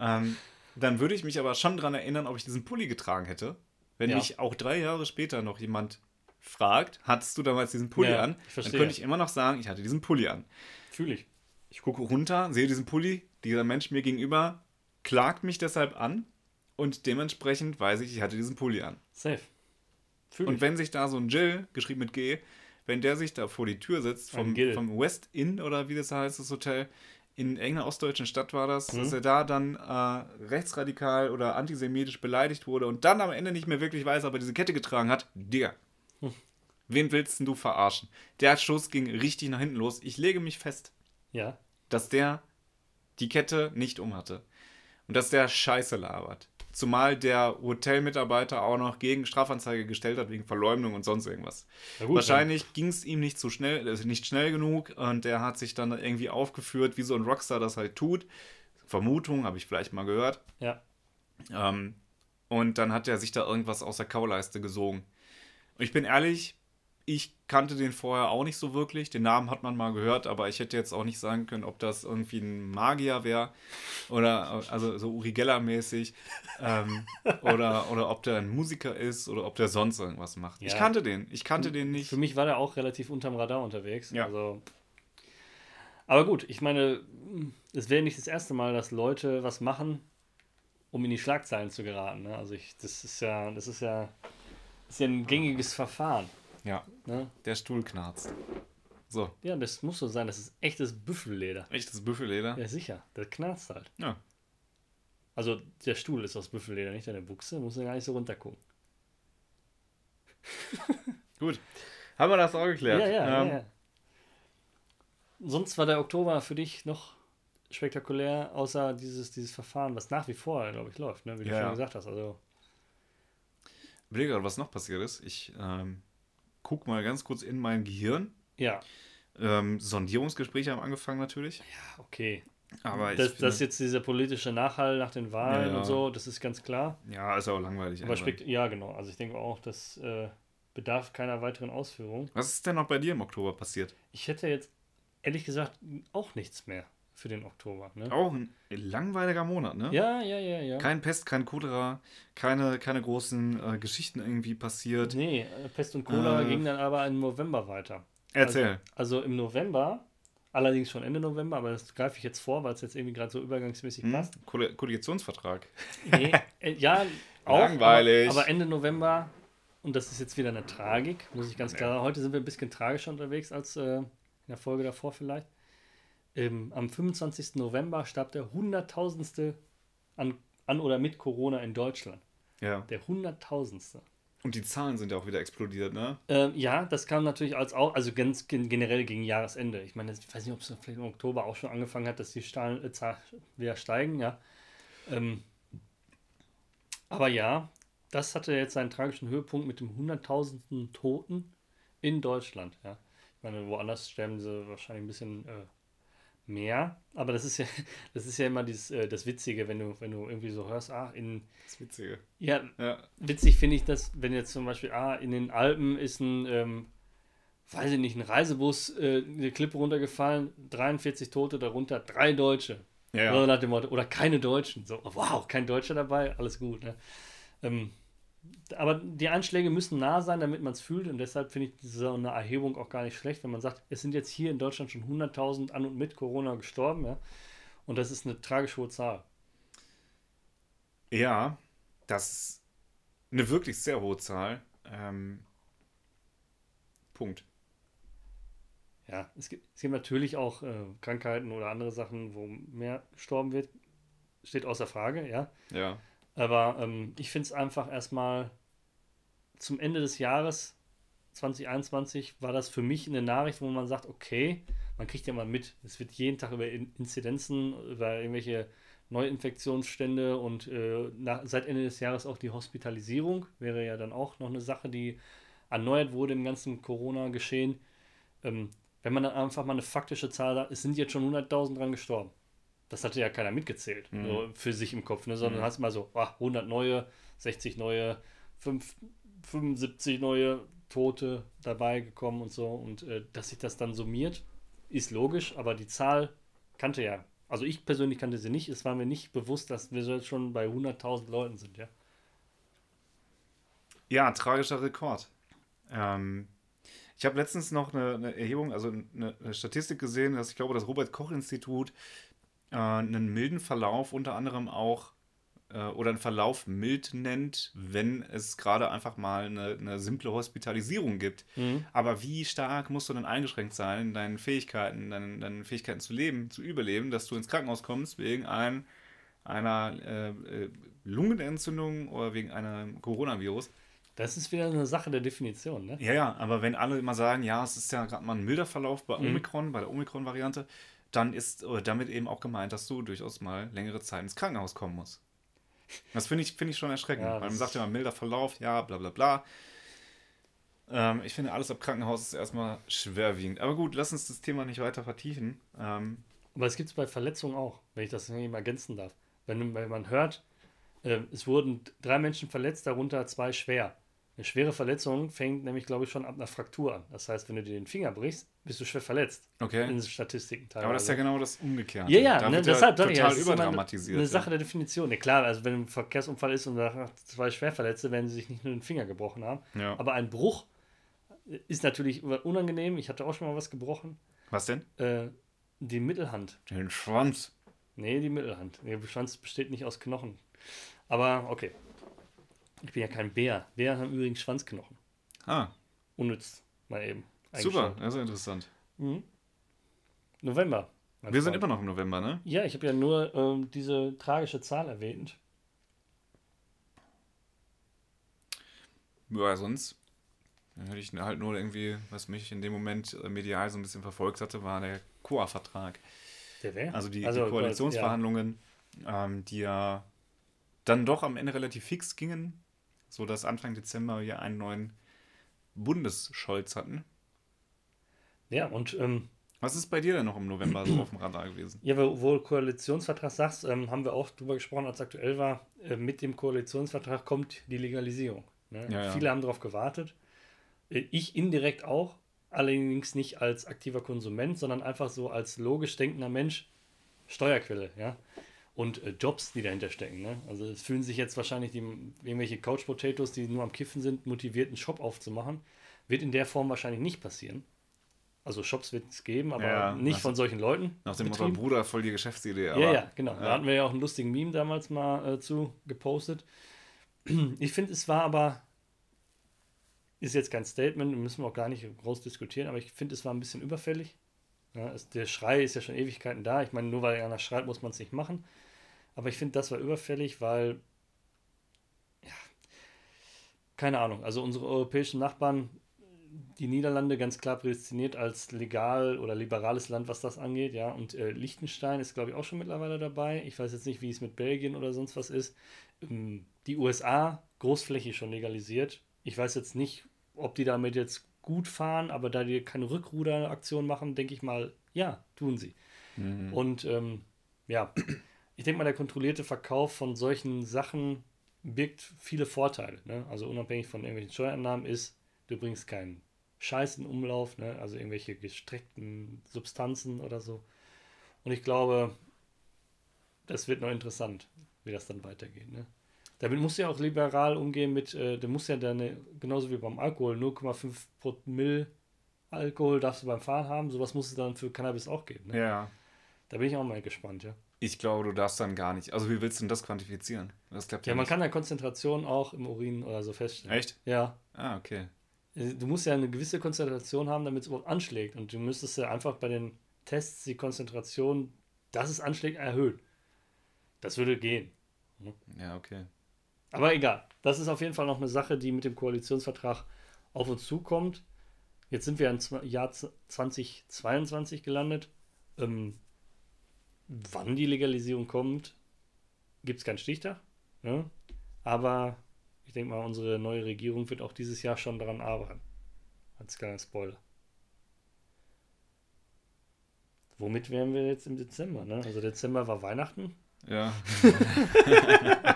ähm, dann würde ich mich aber schon daran erinnern, ob ich diesen Pulli getragen hätte, wenn Ja. mich auch drei Jahre später noch jemand fragt, hattest du damals diesen Pulli Ja, an? ich Dann könnte ich immer noch sagen, ich hatte diesen Pulli an. Fühle ich. Ich gucke runter, sehe diesen Pulli, dieser Mensch mir gegenüber klagt mich deshalb an und dementsprechend weiß ich, ich hatte diesen Pulli an. Safe. Fühle Und ich. wenn sich da so ein Jill, geschrieben mit G, wenn der sich da vor die Tür setzt, vom, vom West Inn oder wie das heißt, das Hotel, in irgendeiner ostdeutschen Stadt war das, Mhm. dass er da dann äh, rechtsradikal oder antisemitisch beleidigt wurde und dann am Ende nicht mehr wirklich weiß, aber diese Kette getragen hat, Digga. [LAUGHS] Wen willst denn du verarschen? Der Schuss ging richtig nach hinten los. Ich lege mich fest, Ja. dass der die Kette nicht umhatte. Und dass der Scheiße labert. Zumal der Hotelmitarbeiter auch noch gegen Strafanzeige gestellt hat wegen Verleumdung und sonst irgendwas. Gut, Wahrscheinlich ging es ihm nicht so schnell, äh, nicht schnell genug und er hat sich dann irgendwie aufgeführt, wie so ein Rockstar das halt tut. Vermutung, habe ich vielleicht mal gehört. Ja. Ähm, und dann hat er sich da irgendwas aus der Kauleiste gesogen. Und ich bin ehrlich, ich kannte den vorher auch nicht so wirklich. Den Namen hat man mal gehört, aber ich hätte jetzt auch nicht sagen können, ob das irgendwie ein Magier wäre oder also so Uri Geller-mäßig ähm, [LAUGHS] oder, oder ob der ein Musiker ist oder ob der sonst irgendwas macht. Ich Ja. kannte den. Ich kannte den nicht. Für mich war der auch relativ unterm Radar unterwegs. Ja. Also, aber gut, ich meine, es wäre nicht das erste Mal, dass Leute was machen, um in die Schlagzeilen zu geraten. Ne? Also ich, das ist ja, das ist ja, ist ja ein gängiges Verfahren. Ja, Ne? der Stuhl knarzt. So, Ja, das muss so sein. Das ist echtes Büffelleder. echtes Büffelleder. Ja, sicher. Das knarzt halt. Ja. Also der Stuhl ist aus Büffelleder, nicht deine Buchse. Muss ja gar nicht so runtergucken. [LAUGHS] Gut. Haben wir das auch geklärt? Ja, ja, Ähm, ja, ja. Sonst war der Oktober für dich noch spektakulär, außer dieses, dieses Verfahren, was nach wie vor, glaube ich, läuft, ne? wie du Ja, schon gesagt hast. Also, Überlege gerade, was noch passiert ist. Ich ähm, guck mal ganz kurz in mein Gehirn. ja, Ähm, Sondierungsgespräche haben angefangen natürlich. ja okay. Aber Das, finde, das jetzt dieser politische Nachhall nach den Wahlen Ja, ja. und so, das ist ganz klar. ja, ist auch langweilig. Aber spekt ja, genau. Also ich denke auch, das äh, bedarf keiner weiteren Ausführung. Was ist denn noch bei dir im Oktober passiert? Ich hätte jetzt ehrlich gesagt auch nichts mehr für den Oktober. Ne? Auch ein langweiliger Monat, ne? Ja, ja, ja, ja. Kein Pest, kein Cholera, keine, keine großen äh, Geschichten irgendwie passiert. Nee, äh, Pest und Cola Äh. ging dann aber im November weiter. Erzähl. Also, also im November, allerdings schon Ende November, aber das greife ich jetzt vor, weil es jetzt irgendwie gerade so übergangsmäßig Hm? passt. Kolle- Koalitionsvertrag. Nee, äh, ja, [LAUGHS] auch. Langweilig. Aber, aber Ende November, und das ist jetzt wieder eine Tragik, muss ich ganz klar sagen. Heute sind wir ein bisschen tragischer unterwegs als äh, in der Folge davor vielleicht. Ähm, am 25. November starb der Hunderttausendste an, an oder mit Corona in Deutschland. Ja. Der Hunderttausendste. Und die Zahlen sind ja auch wieder explodiert, ne? Ähm, ja, das kam natürlich als auch, also ganz gen- generell gegen Jahresende. Ich meine, ich weiß nicht, ob es vielleicht im Oktober auch schon angefangen hat, dass die Zahlen äh, Zahl- wieder steigen, ja. Ähm, aber ja, das hatte jetzt seinen tragischen Höhepunkt mit dem hunderttausendsten Toten in Deutschland, ja. Ich meine, woanders sterben sie wahrscheinlich ein bisschen äh, mehr, aber das ist ja, [LAUGHS] das ist ja immer dieses, äh, das Witzige, wenn du, wenn du irgendwie so hörst, ah, in, Das Witzige. ja, Ja. witzig finde ich das, wenn jetzt zum Beispiel, ah, in den Alpen ist ein, ähm, weiß ich nicht, ein Reisebus äh, eine Klippe runtergefallen, 43 Tote, darunter drei Deutsche. Ja, ja. nach dem Motto, oder keine Deutschen. So, wow, kein Deutscher dabei, alles gut. Ne? Ähm, aber die Einschläge müssen nah sein, damit man es fühlt. Und deshalb finde ich so eine Erhebung auch gar nicht schlecht, wenn man sagt, es sind jetzt hier in Deutschland schon 100.000 an und mit Corona gestorben. Ja? Und das ist eine tragisch hohe Zahl. Ja, das ist eine wirklich sehr hohe Zahl. Ähm, Punkt. Ja, es gibt, es gibt natürlich auch äh, Krankheiten oder andere Sachen, wo mehr gestorben wird. Steht außer Frage, ja. Ja. Aber ähm, ich finde es einfach erstmal zum Ende des Jahres 2021 war das für mich eine Nachricht, wo man sagt, okay, man kriegt ja mal mit, es wird jeden Tag über In Inzidenzen, über irgendwelche Neuinfektionsstände und äh, nach, seit Ende des Jahres auch die Hospitalisierung wäre ja dann auch noch eine Sache, die erneuert wurde im ganzen Corona-Geschehen. Ähm, wenn man dann einfach mal eine faktische Zahl hat, es sind jetzt schon 100.000 dran gestorben. Das hatte ja keiner mitgezählt, Mhm. so für sich im Kopf, ne? sondern Mhm. hast mal so, ah, 100 neue, 60 neue, 5, 75 neue Tote dabei gekommen und so. Und äh, dass sich das dann summiert, ist logisch, aber die Zahl kannte ja, also ich persönlich kannte sie nicht, es war mir nicht bewusst, dass wir so jetzt schon bei 100.000 Leuten sind, ja. Ja, tragischer Rekord. Ähm, ich habe letztens noch eine, eine Erhebung, also eine, eine, Statistik gesehen, dass ich glaube, das Robert-Koch-Institut äh, einen milden Verlauf unter anderem auch äh, oder einen Verlauf mild nennt, wenn es gerade einfach mal eine, eine simple Hospitalisierung gibt. Mhm. Aber wie stark musst du denn eingeschränkt sein in deinen Fähigkeiten, deinen, deinen Fähigkeiten zu leben, zu überleben, dass du ins Krankenhaus kommst wegen ein, einer äh, äh Lungenentzündung oder wegen einem Coronavirus? Das ist wieder eine Sache der Definition, ne? Ja, ja, aber wenn alle immer sagen, ja, es ist ja gerade mal ein milder Verlauf bei. Omikron, mhm. bei der Omikron-Variante, dann ist damit eben auch gemeint, dass du durchaus mal längere Zeit ins Krankenhaus kommen musst. Das finde ich, find ich schon erschreckend, ja, weil man sagt ja immer milder Verlauf, ja, bla bla bla. Ähm, ich finde, alles ab Krankenhaus ist erstmal schwerwiegend. Aber gut, lass uns das Thema nicht weiter vertiefen. Ähm, aber es gibt es bei Verletzungen auch, wenn ich das mal ergänzen darf. Wenn, wenn man hört, äh, es wurden drei Menschen verletzt, darunter zwei schwer. Eine schwere Verletzung fängt nämlich, glaube ich, schon ab einer Fraktur an. Das heißt, wenn du dir den Finger brichst, bist du schwer verletzt. Okay. In den Statistiken teilweise. Aber das ist ja genau das Umgekehrte. Ja, ja, ne, deshalb ja, total ja, überdramatisiert. Eine, eine Sache der Definition. Ja, klar, also wenn ein Verkehrsunfall ist und da zwei Schwerverletzte, werden sie sich nicht nur den Finger gebrochen haben. Ja. Aber ein Bruch ist natürlich unangenehm. Ich hatte auch schon mal was gebrochen. Was denn? Äh, die Mittelhand. Den Schwanz. Nee, die Mittelhand. Der Schwanz besteht nicht aus Knochen. Aber okay. Ich bin ja kein Bär. Bären haben übrigens Schwanzknochen. Ah. Unnütz, mal eben. Super, das ist interessant. Mhm. November. Wir Freund. sind immer noch im November, ne? Ja, ich habe ja nur ähm, diese tragische Zahl erwähnt. Ja, sonst dann hätte ich halt nur irgendwie, was mich in dem Moment äh, medial so ein bisschen verfolgt hatte, war der COA-Vertrag. Der wer? Also die, also, die Koalitionsverhandlungen, ja. Ähm, die ja dann doch am Ende relativ fix gingen, sodass Anfang Dezember wir einen neuen Bundesscholz hatten. Ja, und. Ähm, Was ist bei dir denn noch im November so auf dem Radar gewesen? Ja, wo du Koalitionsvertrag sagst, ähm, haben wir auch drüber gesprochen, als aktuell war. Äh, mit dem Koalitionsvertrag kommt die Legalisierung. Ne? Ja, ja. Viele haben darauf gewartet. Äh, ich indirekt auch, allerdings nicht als aktiver Konsument, sondern einfach so als logisch denkender Mensch. Steuerquelle, ja und äh, Jobs, die dahinter stecken. Ne? Also es fühlen sich jetzt wahrscheinlich die, irgendwelche Couch Potatoes, die nur am Kiffen sind, motiviert, einen Shop aufzumachen. Wird in der Form wahrscheinlich nicht passieren. Also Shops wird es geben, aber ja, nicht von solchen Leuten. Nach dem Motto Bruder, voll die Geschäftsidee. Aber, ja, ja, genau. Ja. Da hatten wir ja auch einen lustigen Meme damals mal äh, zu gepostet. [CLEARS THROAT] Ich finde, es war aber, ist jetzt kein Statement, müssen wir auch gar nicht groß diskutieren, aber ich finde, es war ein bisschen überfällig. Ja, es, der Schrei ist ja schon Ewigkeiten da. Ich meine, nur weil einer schreit, muss man es nicht machen. Aber ich finde, das war überfällig, weil, ja, keine Ahnung, also unsere europäischen Nachbarn, die Niederlande ganz klar prädestiniert als legal oder liberales Land, was das angeht, ja. Und äh, Liechtenstein ist, glaube ich, auch schon mittlerweile dabei. Ich weiß jetzt nicht, wie es mit Belgien oder sonst was ist. Ähm, die USA großflächig schon legalisiert. Ich weiß jetzt nicht, ob die damit jetzt gut fahren, aber da die keine Rückruderaktion machen, denke ich mal, ja, tun sie. Mhm. Und ähm, ja, ich denke mal, der kontrollierte Verkauf von solchen Sachen birgt viele Vorteile. Ne? Also unabhängig von irgendwelchen Steuereinnahmen ist, du bringst keinen Scheiß in Umlauf, ne? also irgendwelche gestreckten Substanzen oder so. Und ich glaube, das wird noch interessant, wie das dann weitergeht. Ne? Damit musst du ja auch liberal umgehen mit, äh, du musst ja deine, genauso wie beim Alkohol, 0,5 Promille Alkohol darfst du beim Fahren haben, sowas muss es dann für Cannabis auch geben. Ne? Ja. Da bin ich auch mal gespannt, ja. Ich glaube, du darfst dann gar nicht. Also wie willst du denn das quantifizieren? Das klappt ja, ja man kann ja Konzentration auch im Urin oder so feststellen. Echt? Ja. Ah, okay. Äh, du musst ja eine gewisse Konzentration haben, damit es überhaupt anschlägt. Und du müsstest ja einfach bei den Tests die Konzentration, dass es anschlägt, erhöhen. Das würde gehen. Hm? Ja, okay. Aber egal. Das ist auf jeden Fall noch eine Sache, die mit dem Koalitionsvertrag auf uns zukommt. Jetzt sind wir im Jahr 2022 gelandet. Ähm, Wann die Legalisierung kommt, gibt es keinen Stichtag. Ne? Aber ich denke mal, unsere neue Regierung wird auch dieses Jahr schon daran arbeiten. Als kleiner Spoiler. Womit wären wir jetzt im Dezember? Ne? Also Dezember war Weihnachten. Ja. [LAUGHS] [LAUGHS]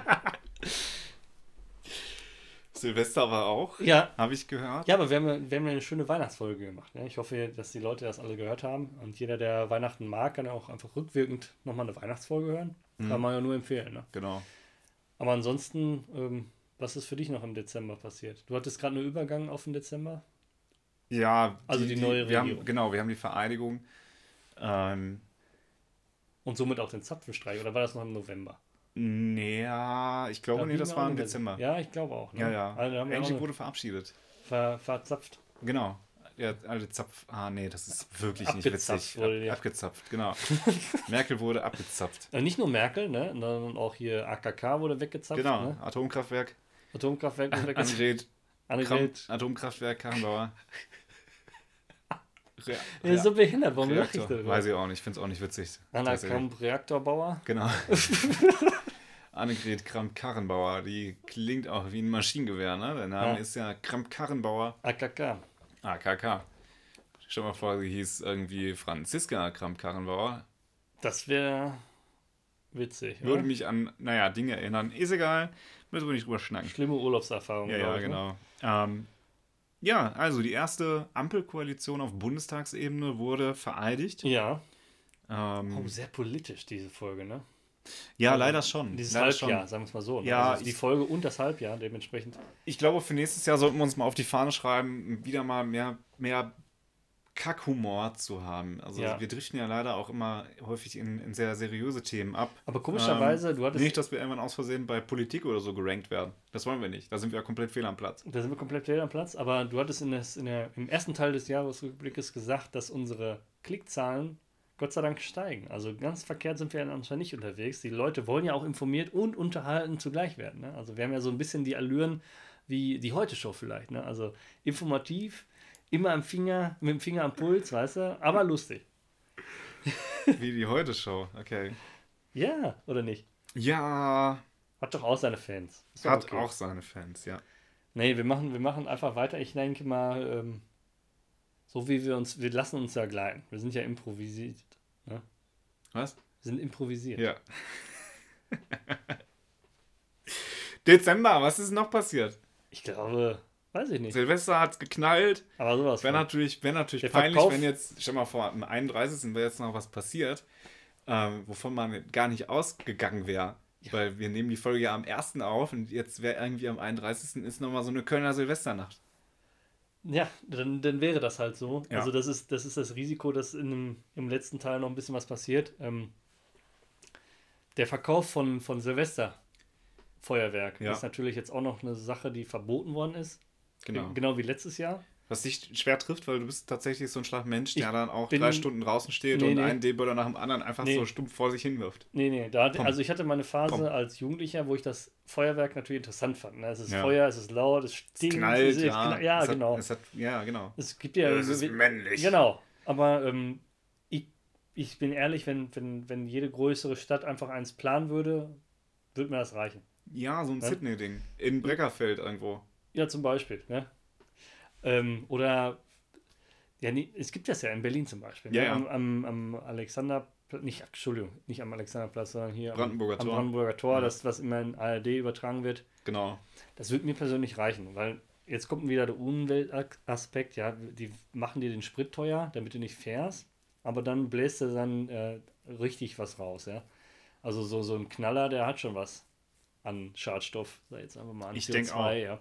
Silvester war auch. Ja. Habe ich gehört. Ja, aber wir haben, wir haben eine schöne Weihnachtsfolge gemacht. Ne? Ich hoffe, dass die Leute das alle gehört haben. Und jeder, der Weihnachten mag, kann auch einfach rückwirkend nochmal eine Weihnachtsfolge hören. Mhm. Kann man ja nur empfehlen. Ne? Genau. Aber ansonsten, ähm, Was ist für dich noch im Dezember passiert? Du hattest gerade einen Übergang auf den Dezember? Ja, Also die neue wir Regierung. haben, Genau, wir haben die Vereidigung. Ähm, Und somit auch den Zapfenstreich, oder war das noch im November? Nee, ja, ich glaube, Ja, nee, das war im Dezember. Ja, ich glaube auch. Ne? ja. ja. Also, Angie wurde verabschiedet. ver verzapft. Genau. Ja, alle Zapf. Ah, nee, das ist wirklich nicht Abgezapft witzig. wurde Ab, die. Abgezapft, genau. [LAUGHS] Merkel wurde abgezapft. Nicht nur Merkel, ne? sondern auch hier AKK wurde weggezapft. Genau, Ne? Atomkraftwerk. Atomkraftwerk wurde weggezapft. Annegret. Atomkraftwerk Karrenbauer. [LAUGHS] Re Ja, so behindert, warum lache ich darüber? Weiß ich auch nicht, ich finde es auch nicht witzig. Anna. Kramp, Reaktorbauer. Genau. [LAUGHS] Annegret Kramp-Karrenbauer, die klingt auch wie ein Maschinengewehr, ne? Der Name Ja. ist ja Kramp-Karrenbauer AKK. AKK. Stell mal vor, sie hieß irgendwie Franziska Kramp-Karrenbauer. Das wäre witzig. Würde Oder? mich an, naja, Dinge erinnern. Ist egal, müssen wir nicht drüber schnacken. Schlimme Urlaubserfahrung. Ja, ja, ich, ne? genau. Ähm, ja, also die erste Ampelkoalition auf Bundestagsebene wurde vereidigt. Ja. Ähm, Oh, sehr politisch, diese Folge, ne? Ja, Also, leider schon. Dieses leider Halbjahr, schon. sagen wir es mal so. Ne? Ja, also die Folge und das Halbjahr dementsprechend. Ich glaube, für nächstes Jahr sollten wir uns mal auf die Fahne schreiben, wieder mal mehr, mehr Kackhumor zu haben. Also Ja. wir driften ja leider auch immer häufig in, in sehr seriöse Themen ab. Aber komischerweise, Ähm, du hattest. Nicht, dass wir irgendwann aus Versehen bei Politik oder so gerankt werden. Das wollen wir nicht. Da sind wir ja komplett fehl am Platz. Da sind wir komplett fehl am Platz, aber du hattest in das, in der, im ersten Teil des Jahresrückblickes gesagt, dass unsere Klickzahlen Gott sei Dank steigen. Also ganz verkehrt sind wir anscheinend nicht unterwegs. Die Leute wollen ja auch informiert und unterhalten zugleich werden. Ne? Also wir haben ja so ein bisschen die Allüren wie die Heute-Show vielleicht. Ne? Also informativ, immer am Finger, mit dem Finger am Puls, weißt du, aber lustig. Wie die Heute-Show. Okay. Ja, oder nicht? Ja, Hat doch auch seine Fans. Hat okay. auch seine Fans, ja. Nee, wir machen, wir machen einfach weiter. Ich denke mal, ähm, so wie wir uns, wir lassen uns ja gleiten. Wir sind ja improvisiert. Was? Sind improvisiert. Ja. [LAUGHS] Dezember, was ist noch passiert? Ich glaube, weiß ich nicht. Silvester hat's geknallt. Aber sowas. Wäre natürlich, wär natürlich Der peinlich, Verkauf- wenn jetzt, stell mal vor, am 31. wäre jetzt noch was passiert, ähm, wovon man gar nicht ausgegangen wäre. Weil wir nehmen die Folge ja am 1. auf und jetzt wäre irgendwie am 31. ist nochmal so eine Kölner Silvesternacht. Ja, dann, dann wäre das halt so. Ja. Also das ist, das ist das Risiko, dass in dem, im letzten Teil noch ein bisschen was passiert. Ähm, der Verkauf von, von Silvesterfeuerwerk Ja. ist natürlich jetzt auch noch eine Sache, die verboten worden ist. Genau. Genau wie letztes Jahr. Was dich schwer trifft, weil du bist tatsächlich so ein Schlagmensch, der Ich dann auch bin- drei Stunden draußen steht Nee, und nee. einen D-Böller nach dem anderen einfach Nee. so stumpf vor sich hinwirft. Nee, nee, da, Komm. also ich hatte meine Phase Komm. als Jugendlicher, wo ich das Feuerwerk natürlich interessant fand. Ne? Es ist Ja. Feuer, es ist laut, es Es stinkt. knallt, es ist, ja. kna- ja es hat, genau. Es hat, ja, genau. es gibt ja. Es ist männlich. Genau. Aber ähm, ich, ich bin ehrlich, wenn, wenn, wenn jede größere Stadt einfach eins planen würde, würde mir das reichen. Ja, so ein Ja. Sydney-Ding. In Breckerfeld irgendwo. Ja, zum Beispiel. Ne? Ähm, oder ja, nee, es gibt das ja in Berlin zum Beispiel. Ja, ne? ja. Am, am, am Alexanderplatz, nicht, Entschuldigung, nicht am Alexanderplatz, sondern hier Brandenburger am, Tor. am Brandenburger Tor, Ja. das, was immer in ARD übertragen wird. Genau. Das würde mir persönlich reichen, weil jetzt kommt wieder der Umweltaspekt, ja, die machen dir den Sprit teuer, damit du nicht fährst, aber dann bläst er dann äh, richtig was raus, ja. Also so, so ein Knaller, der hat schon was an Schadstoff, sag ich jetzt einfach mal an Ich denk auch. ja.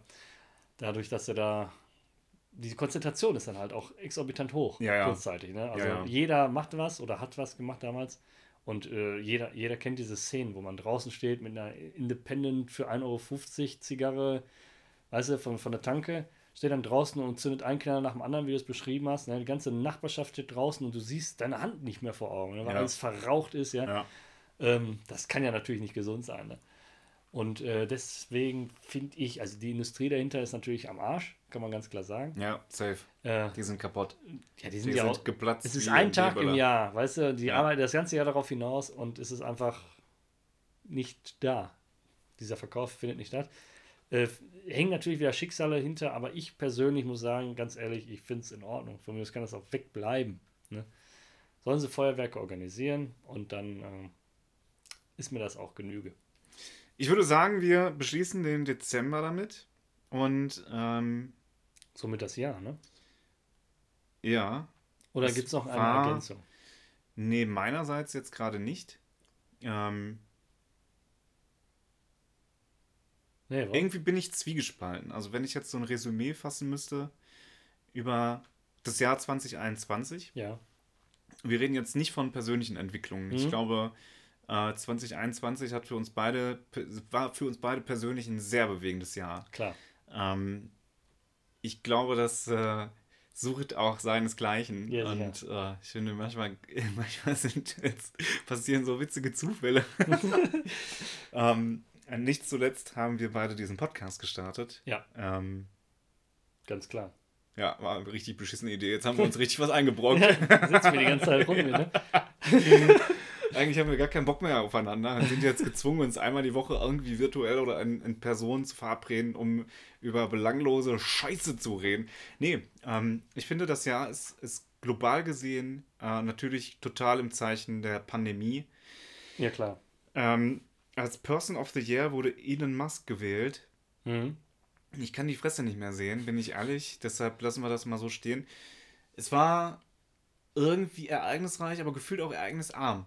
Dadurch, dass er da die Konzentration ist dann halt auch exorbitant hoch, Ja, ja. kurzzeitig. Ne? Also Ja, jeder macht was oder hat was gemacht damals. Und äh, jeder, jeder kennt diese Szenen, wo man draußen steht mit einer Independent für 1,50 Euro Zigarre, weißt du, von, von der Tanke, steht dann draußen und zündet einen Knaller nach dem anderen, wie du es beschrieben hast. Ne? Die ganze Nachbarschaft steht draußen und du siehst deine Hand nicht mehr vor Augen, ne? weil alles verraucht ist. Ja? Ja. Ähm, das kann ja natürlich nicht gesund sein. Ne? Und äh, deswegen finde ich, also die Industrie dahinter ist natürlich am Arsch, kann man ganz klar sagen. Ja, safe. Äh, Die sind kaputt. ja, die Die sind sind, ja auch. geplatzt. Es ist ein Tag im D-Böller. Jahr, weißt du, die Ja. arbeiten das ganze Jahr darauf hinaus und es ist einfach nicht da. Dieser Verkauf findet nicht statt. Äh, hängen natürlich wieder Schicksale hinter, aber ich persönlich muss sagen, ganz ehrlich, ich finde es in Ordnung. Von mir aus kann das auch wegbleiben. Ne? Sollen sie Feuerwerke organisieren und dann ähm, ist mir das auch Genüge. Ich würde sagen, wir beschließen den Dezember damit. Und ähm, Somit das Jahr, ne? ja, Oder gibt es noch eine war- Ergänzung? nee, meinerseits jetzt gerade nicht. Ähm, Nee, irgendwie bin ich zwiegespalten. Also wenn ich jetzt so ein Resümee fassen müsste über das Jahr 2021, Ja. wir reden jetzt nicht von persönlichen Entwicklungen. Ich Mhm. glaube, äh, 2021 hat für uns beide, war für uns beide persönlich ein sehr bewegendes Jahr. Klar. Ähm, ich glaube, das äh, sucht auch seinesgleichen. Ja, und äh, ich finde, manchmal, [LAUGHS] manchmal sind passieren so witzige Zufälle. [LAUGHS] ähm, nicht zuletzt haben wir beide diesen Podcast gestartet. Ja, Ähm, ganz klar. ja, war eine richtig beschissene Idee. Jetzt haben wir [LAUGHS] uns richtig was eingebrockt. Ja, sitzen wir die ganze Zeit rum, hier, ne? Eigentlich haben wir gar keinen Bock mehr aufeinander und sind jetzt gezwungen, uns einmal die Woche irgendwie virtuell oder in, in Person zu verabreden, um über belanglose Scheiße zu reden. Nee, ähm, ich finde, das Jahr ist, ist global gesehen äh, natürlich total im Zeichen der Pandemie. Ja, klar. Ähm, als Person of the Year wurde Elon Musk gewählt. Mhm. Ich kann die Fresse nicht mehr sehen, bin ich ehrlich. Deshalb lassen wir das mal so stehen. Es war irgendwie ereignisreich, aber gefühlt auch ereignisarm.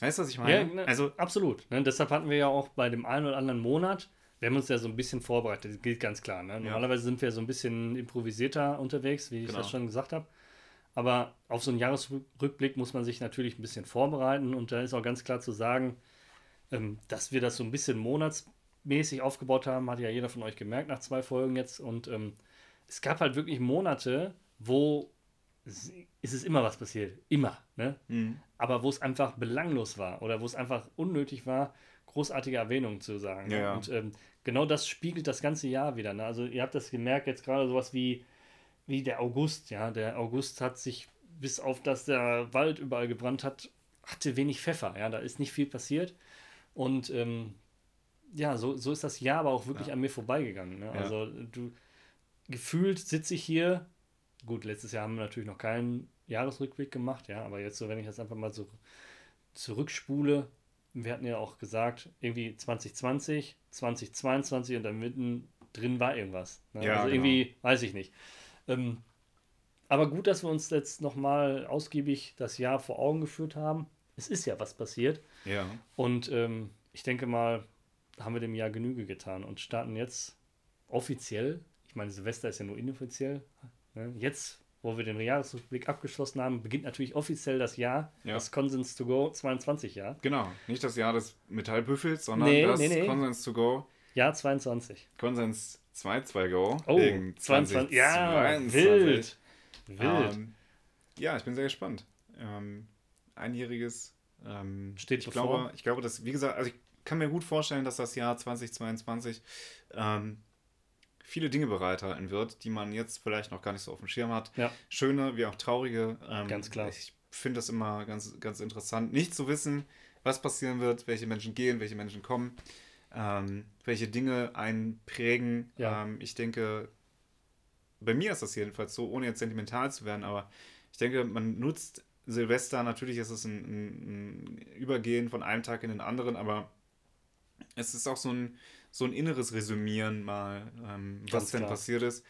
Weißt du, was ich meine? Ja, ne, also, absolut. Ne? Deshalb hatten wir ja auch bei dem einen oder anderen Monat, wir haben uns ja so ein bisschen vorbereitet, das gilt ganz klar. Ne? Normalerweise sind wir so ein bisschen improvisierter unterwegs, wie ich Genau. das schon gesagt habe. Aber auf so einen Jahresrückblick muss man sich natürlich ein bisschen vorbereiten und da ist auch ganz klar zu sagen, ähm, dass wir das so ein bisschen monatsmäßig aufgebaut haben, hat ja jeder von euch gemerkt nach zwei Folgen jetzt. Und ähm, es gab halt wirklich Monate, wo es, es ist immer was passiert. Immer. Ne? mh, aber wo es einfach belanglos war oder wo es einfach unnötig war, großartige Erwähnungen zu sagen. Ja, ja. Und ähm, genau das spiegelt das ganze Jahr wieder. Ne? Also ihr habt das gemerkt, jetzt gerade sowas wie, wie der August. Ja, der August hat sich, bis auf dass der Wald überall gebrannt hat, hatte wenig Pfeffer. Ja, da ist nicht viel passiert. Und ähm, ja, so, so ist das Jahr aber auch wirklich Ja. an mir vorbeigegangen. Ne? Also du gefühlt sitze ich hier. Gut, letztes Jahr haben wir natürlich noch keinen Jahresrückblick gemacht, ja, aber jetzt so, wenn ich das einfach mal so zurückspule, wir hatten ja auch gesagt, irgendwie 2020, 2022 und dann mitten drin war irgendwas. Ne? Ja, also genau. irgendwie, weiß ich nicht. Ähm, aber gut, dass wir uns jetzt nochmal ausgiebig das Jahr vor Augen geführt haben. Es ist ja was passiert. ja. Und ähm, ich denke mal, haben wir dem Jahr Genüge getan und starten jetzt offiziell, ich meine, Silvester ist ja nur inoffiziell? Jetzt, wo wir den Jahresrückblick abgeschlossen haben, beginnt natürlich offiziell das Jahr, Ja. das Consens to Go 22 Jahr. Genau. Nicht das Jahr des Metallbüffels, sondern Nee, das nee, nee. Konsens to go. Jahr 22. Konsens 2-2 go. Oh, wegen 22. Ja, 2022. wild. Wild. Ähm, ja, ich bin sehr gespannt. Ähm, einjähriges. Ähm, Steht ich bevor. glaube, ich glaube, dass, wie gesagt, also ich kann mir gut vorstellen, dass das Jahr 2022 ähm, viele Dinge bereithalten wird, die man jetzt vielleicht noch gar nicht so auf dem Schirm hat. Ja. Schöne wie auch traurige. Ähm, Ganz klar. Ich finde das immer ganz, ganz interessant, nicht zu wissen, was passieren wird, welche Menschen gehen, welche Menschen kommen, ähm, welche Dinge einen prägen. Ja. Ähm, ich denke, bei mir ist das jedenfalls so, ohne jetzt sentimental zu werden, aber ich denke, man nutzt Silvester, natürlich ist es ein, ein, ein Übergehen von einem Tag in den anderen, aber es ist auch so ein, so ein inneres Resümieren mal, ähm, was denn passiert ist.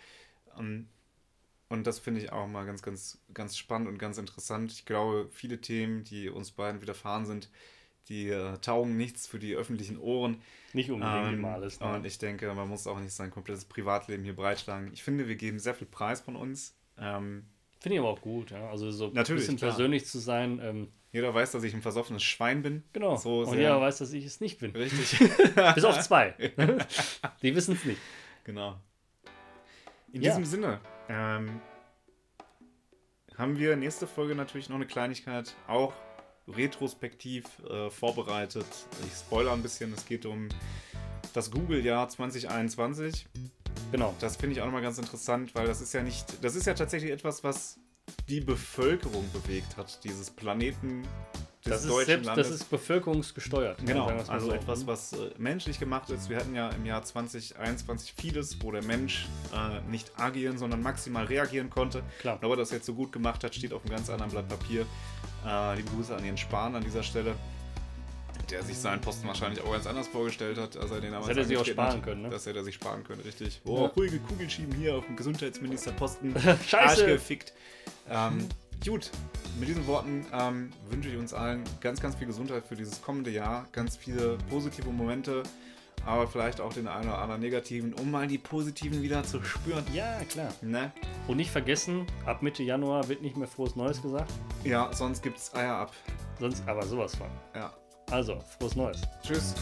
Ähm, und das finde ich auch mal ganz, ganz, ganz spannend und ganz interessant. Ich glaube, viele Themen, die uns beiden widerfahren sind, die äh, taugen nichts für die öffentlichen Ohren. Nicht unbedingt Ähm, immer alles. Ne? Und ich denke, man muss auch nicht sein komplettes Privatleben hier breitschlagen. Ich finde, wir geben sehr viel Preis von uns. Ähm, Finde ich aber auch gut. Ja? Also so Natürlich, ein bisschen klar. persönlich zu sein. Ähm, jeder weiß, dass ich ein versoffenes Schwein bin. genau. So und jeder weiß, dass ich es nicht bin. Richtig. [LAUGHS] Bis auf zwei. [LAUGHS] Die wissen es nicht. genau. In Ja. diesem Sinne ähm, haben wir nächste Folge natürlich noch eine Kleinigkeit auch retrospektiv äh, vorbereitet. Ich spoiler ein bisschen. Es geht um das Google-Jahr 2021. Genau. Das finde ich auch nochmal ganz interessant, weil das ist ja nicht, das ist ja tatsächlich etwas, was die Bevölkerung bewegt hat, dieses Planeten des Das ist, deutschen selbst, Landes. das ist bevölkerungsgesteuert. ja, Genau, also so. etwas, was äh, menschlich gemacht ist. Wir hatten ja im Jahr 2021 vieles, wo der Mensch äh, nicht agieren, sondern maximal reagieren konnte. Klar. Und ob er das jetzt so gut gemacht hat, steht auf einem ganz anderen Blatt Papier. Äh, liebe Grüße an Jens Spahn an dieser Stelle, der sich seinen Posten wahrscheinlich auch ganz anders vorgestellt hat, als er den damals hätte er sich auch sparen hat. können, ne? Das hätte er sich sparen können, richtig. Ja. Oh, ruhige Kugel schieben hier auf dem Gesundheitsministerposten. [LAUGHS] Scheiße. Arschgefickt. Ähm, gut, mit diesen Worten ähm, wünsche ich uns allen ganz, ganz viel Gesundheit für dieses kommende Jahr. Ganz viele positive Momente. aber vielleicht auch den einen oder anderen negativen, um mal die positiven wieder zu spüren. Ja, klar. Ne? Und nicht vergessen, ab Mitte Januar wird nicht mehr frohes Neues gesagt. Ja, sonst gibt's Eier ab. Sonst aber sowas von. Ja. Also, frohes Neues. Tschüss.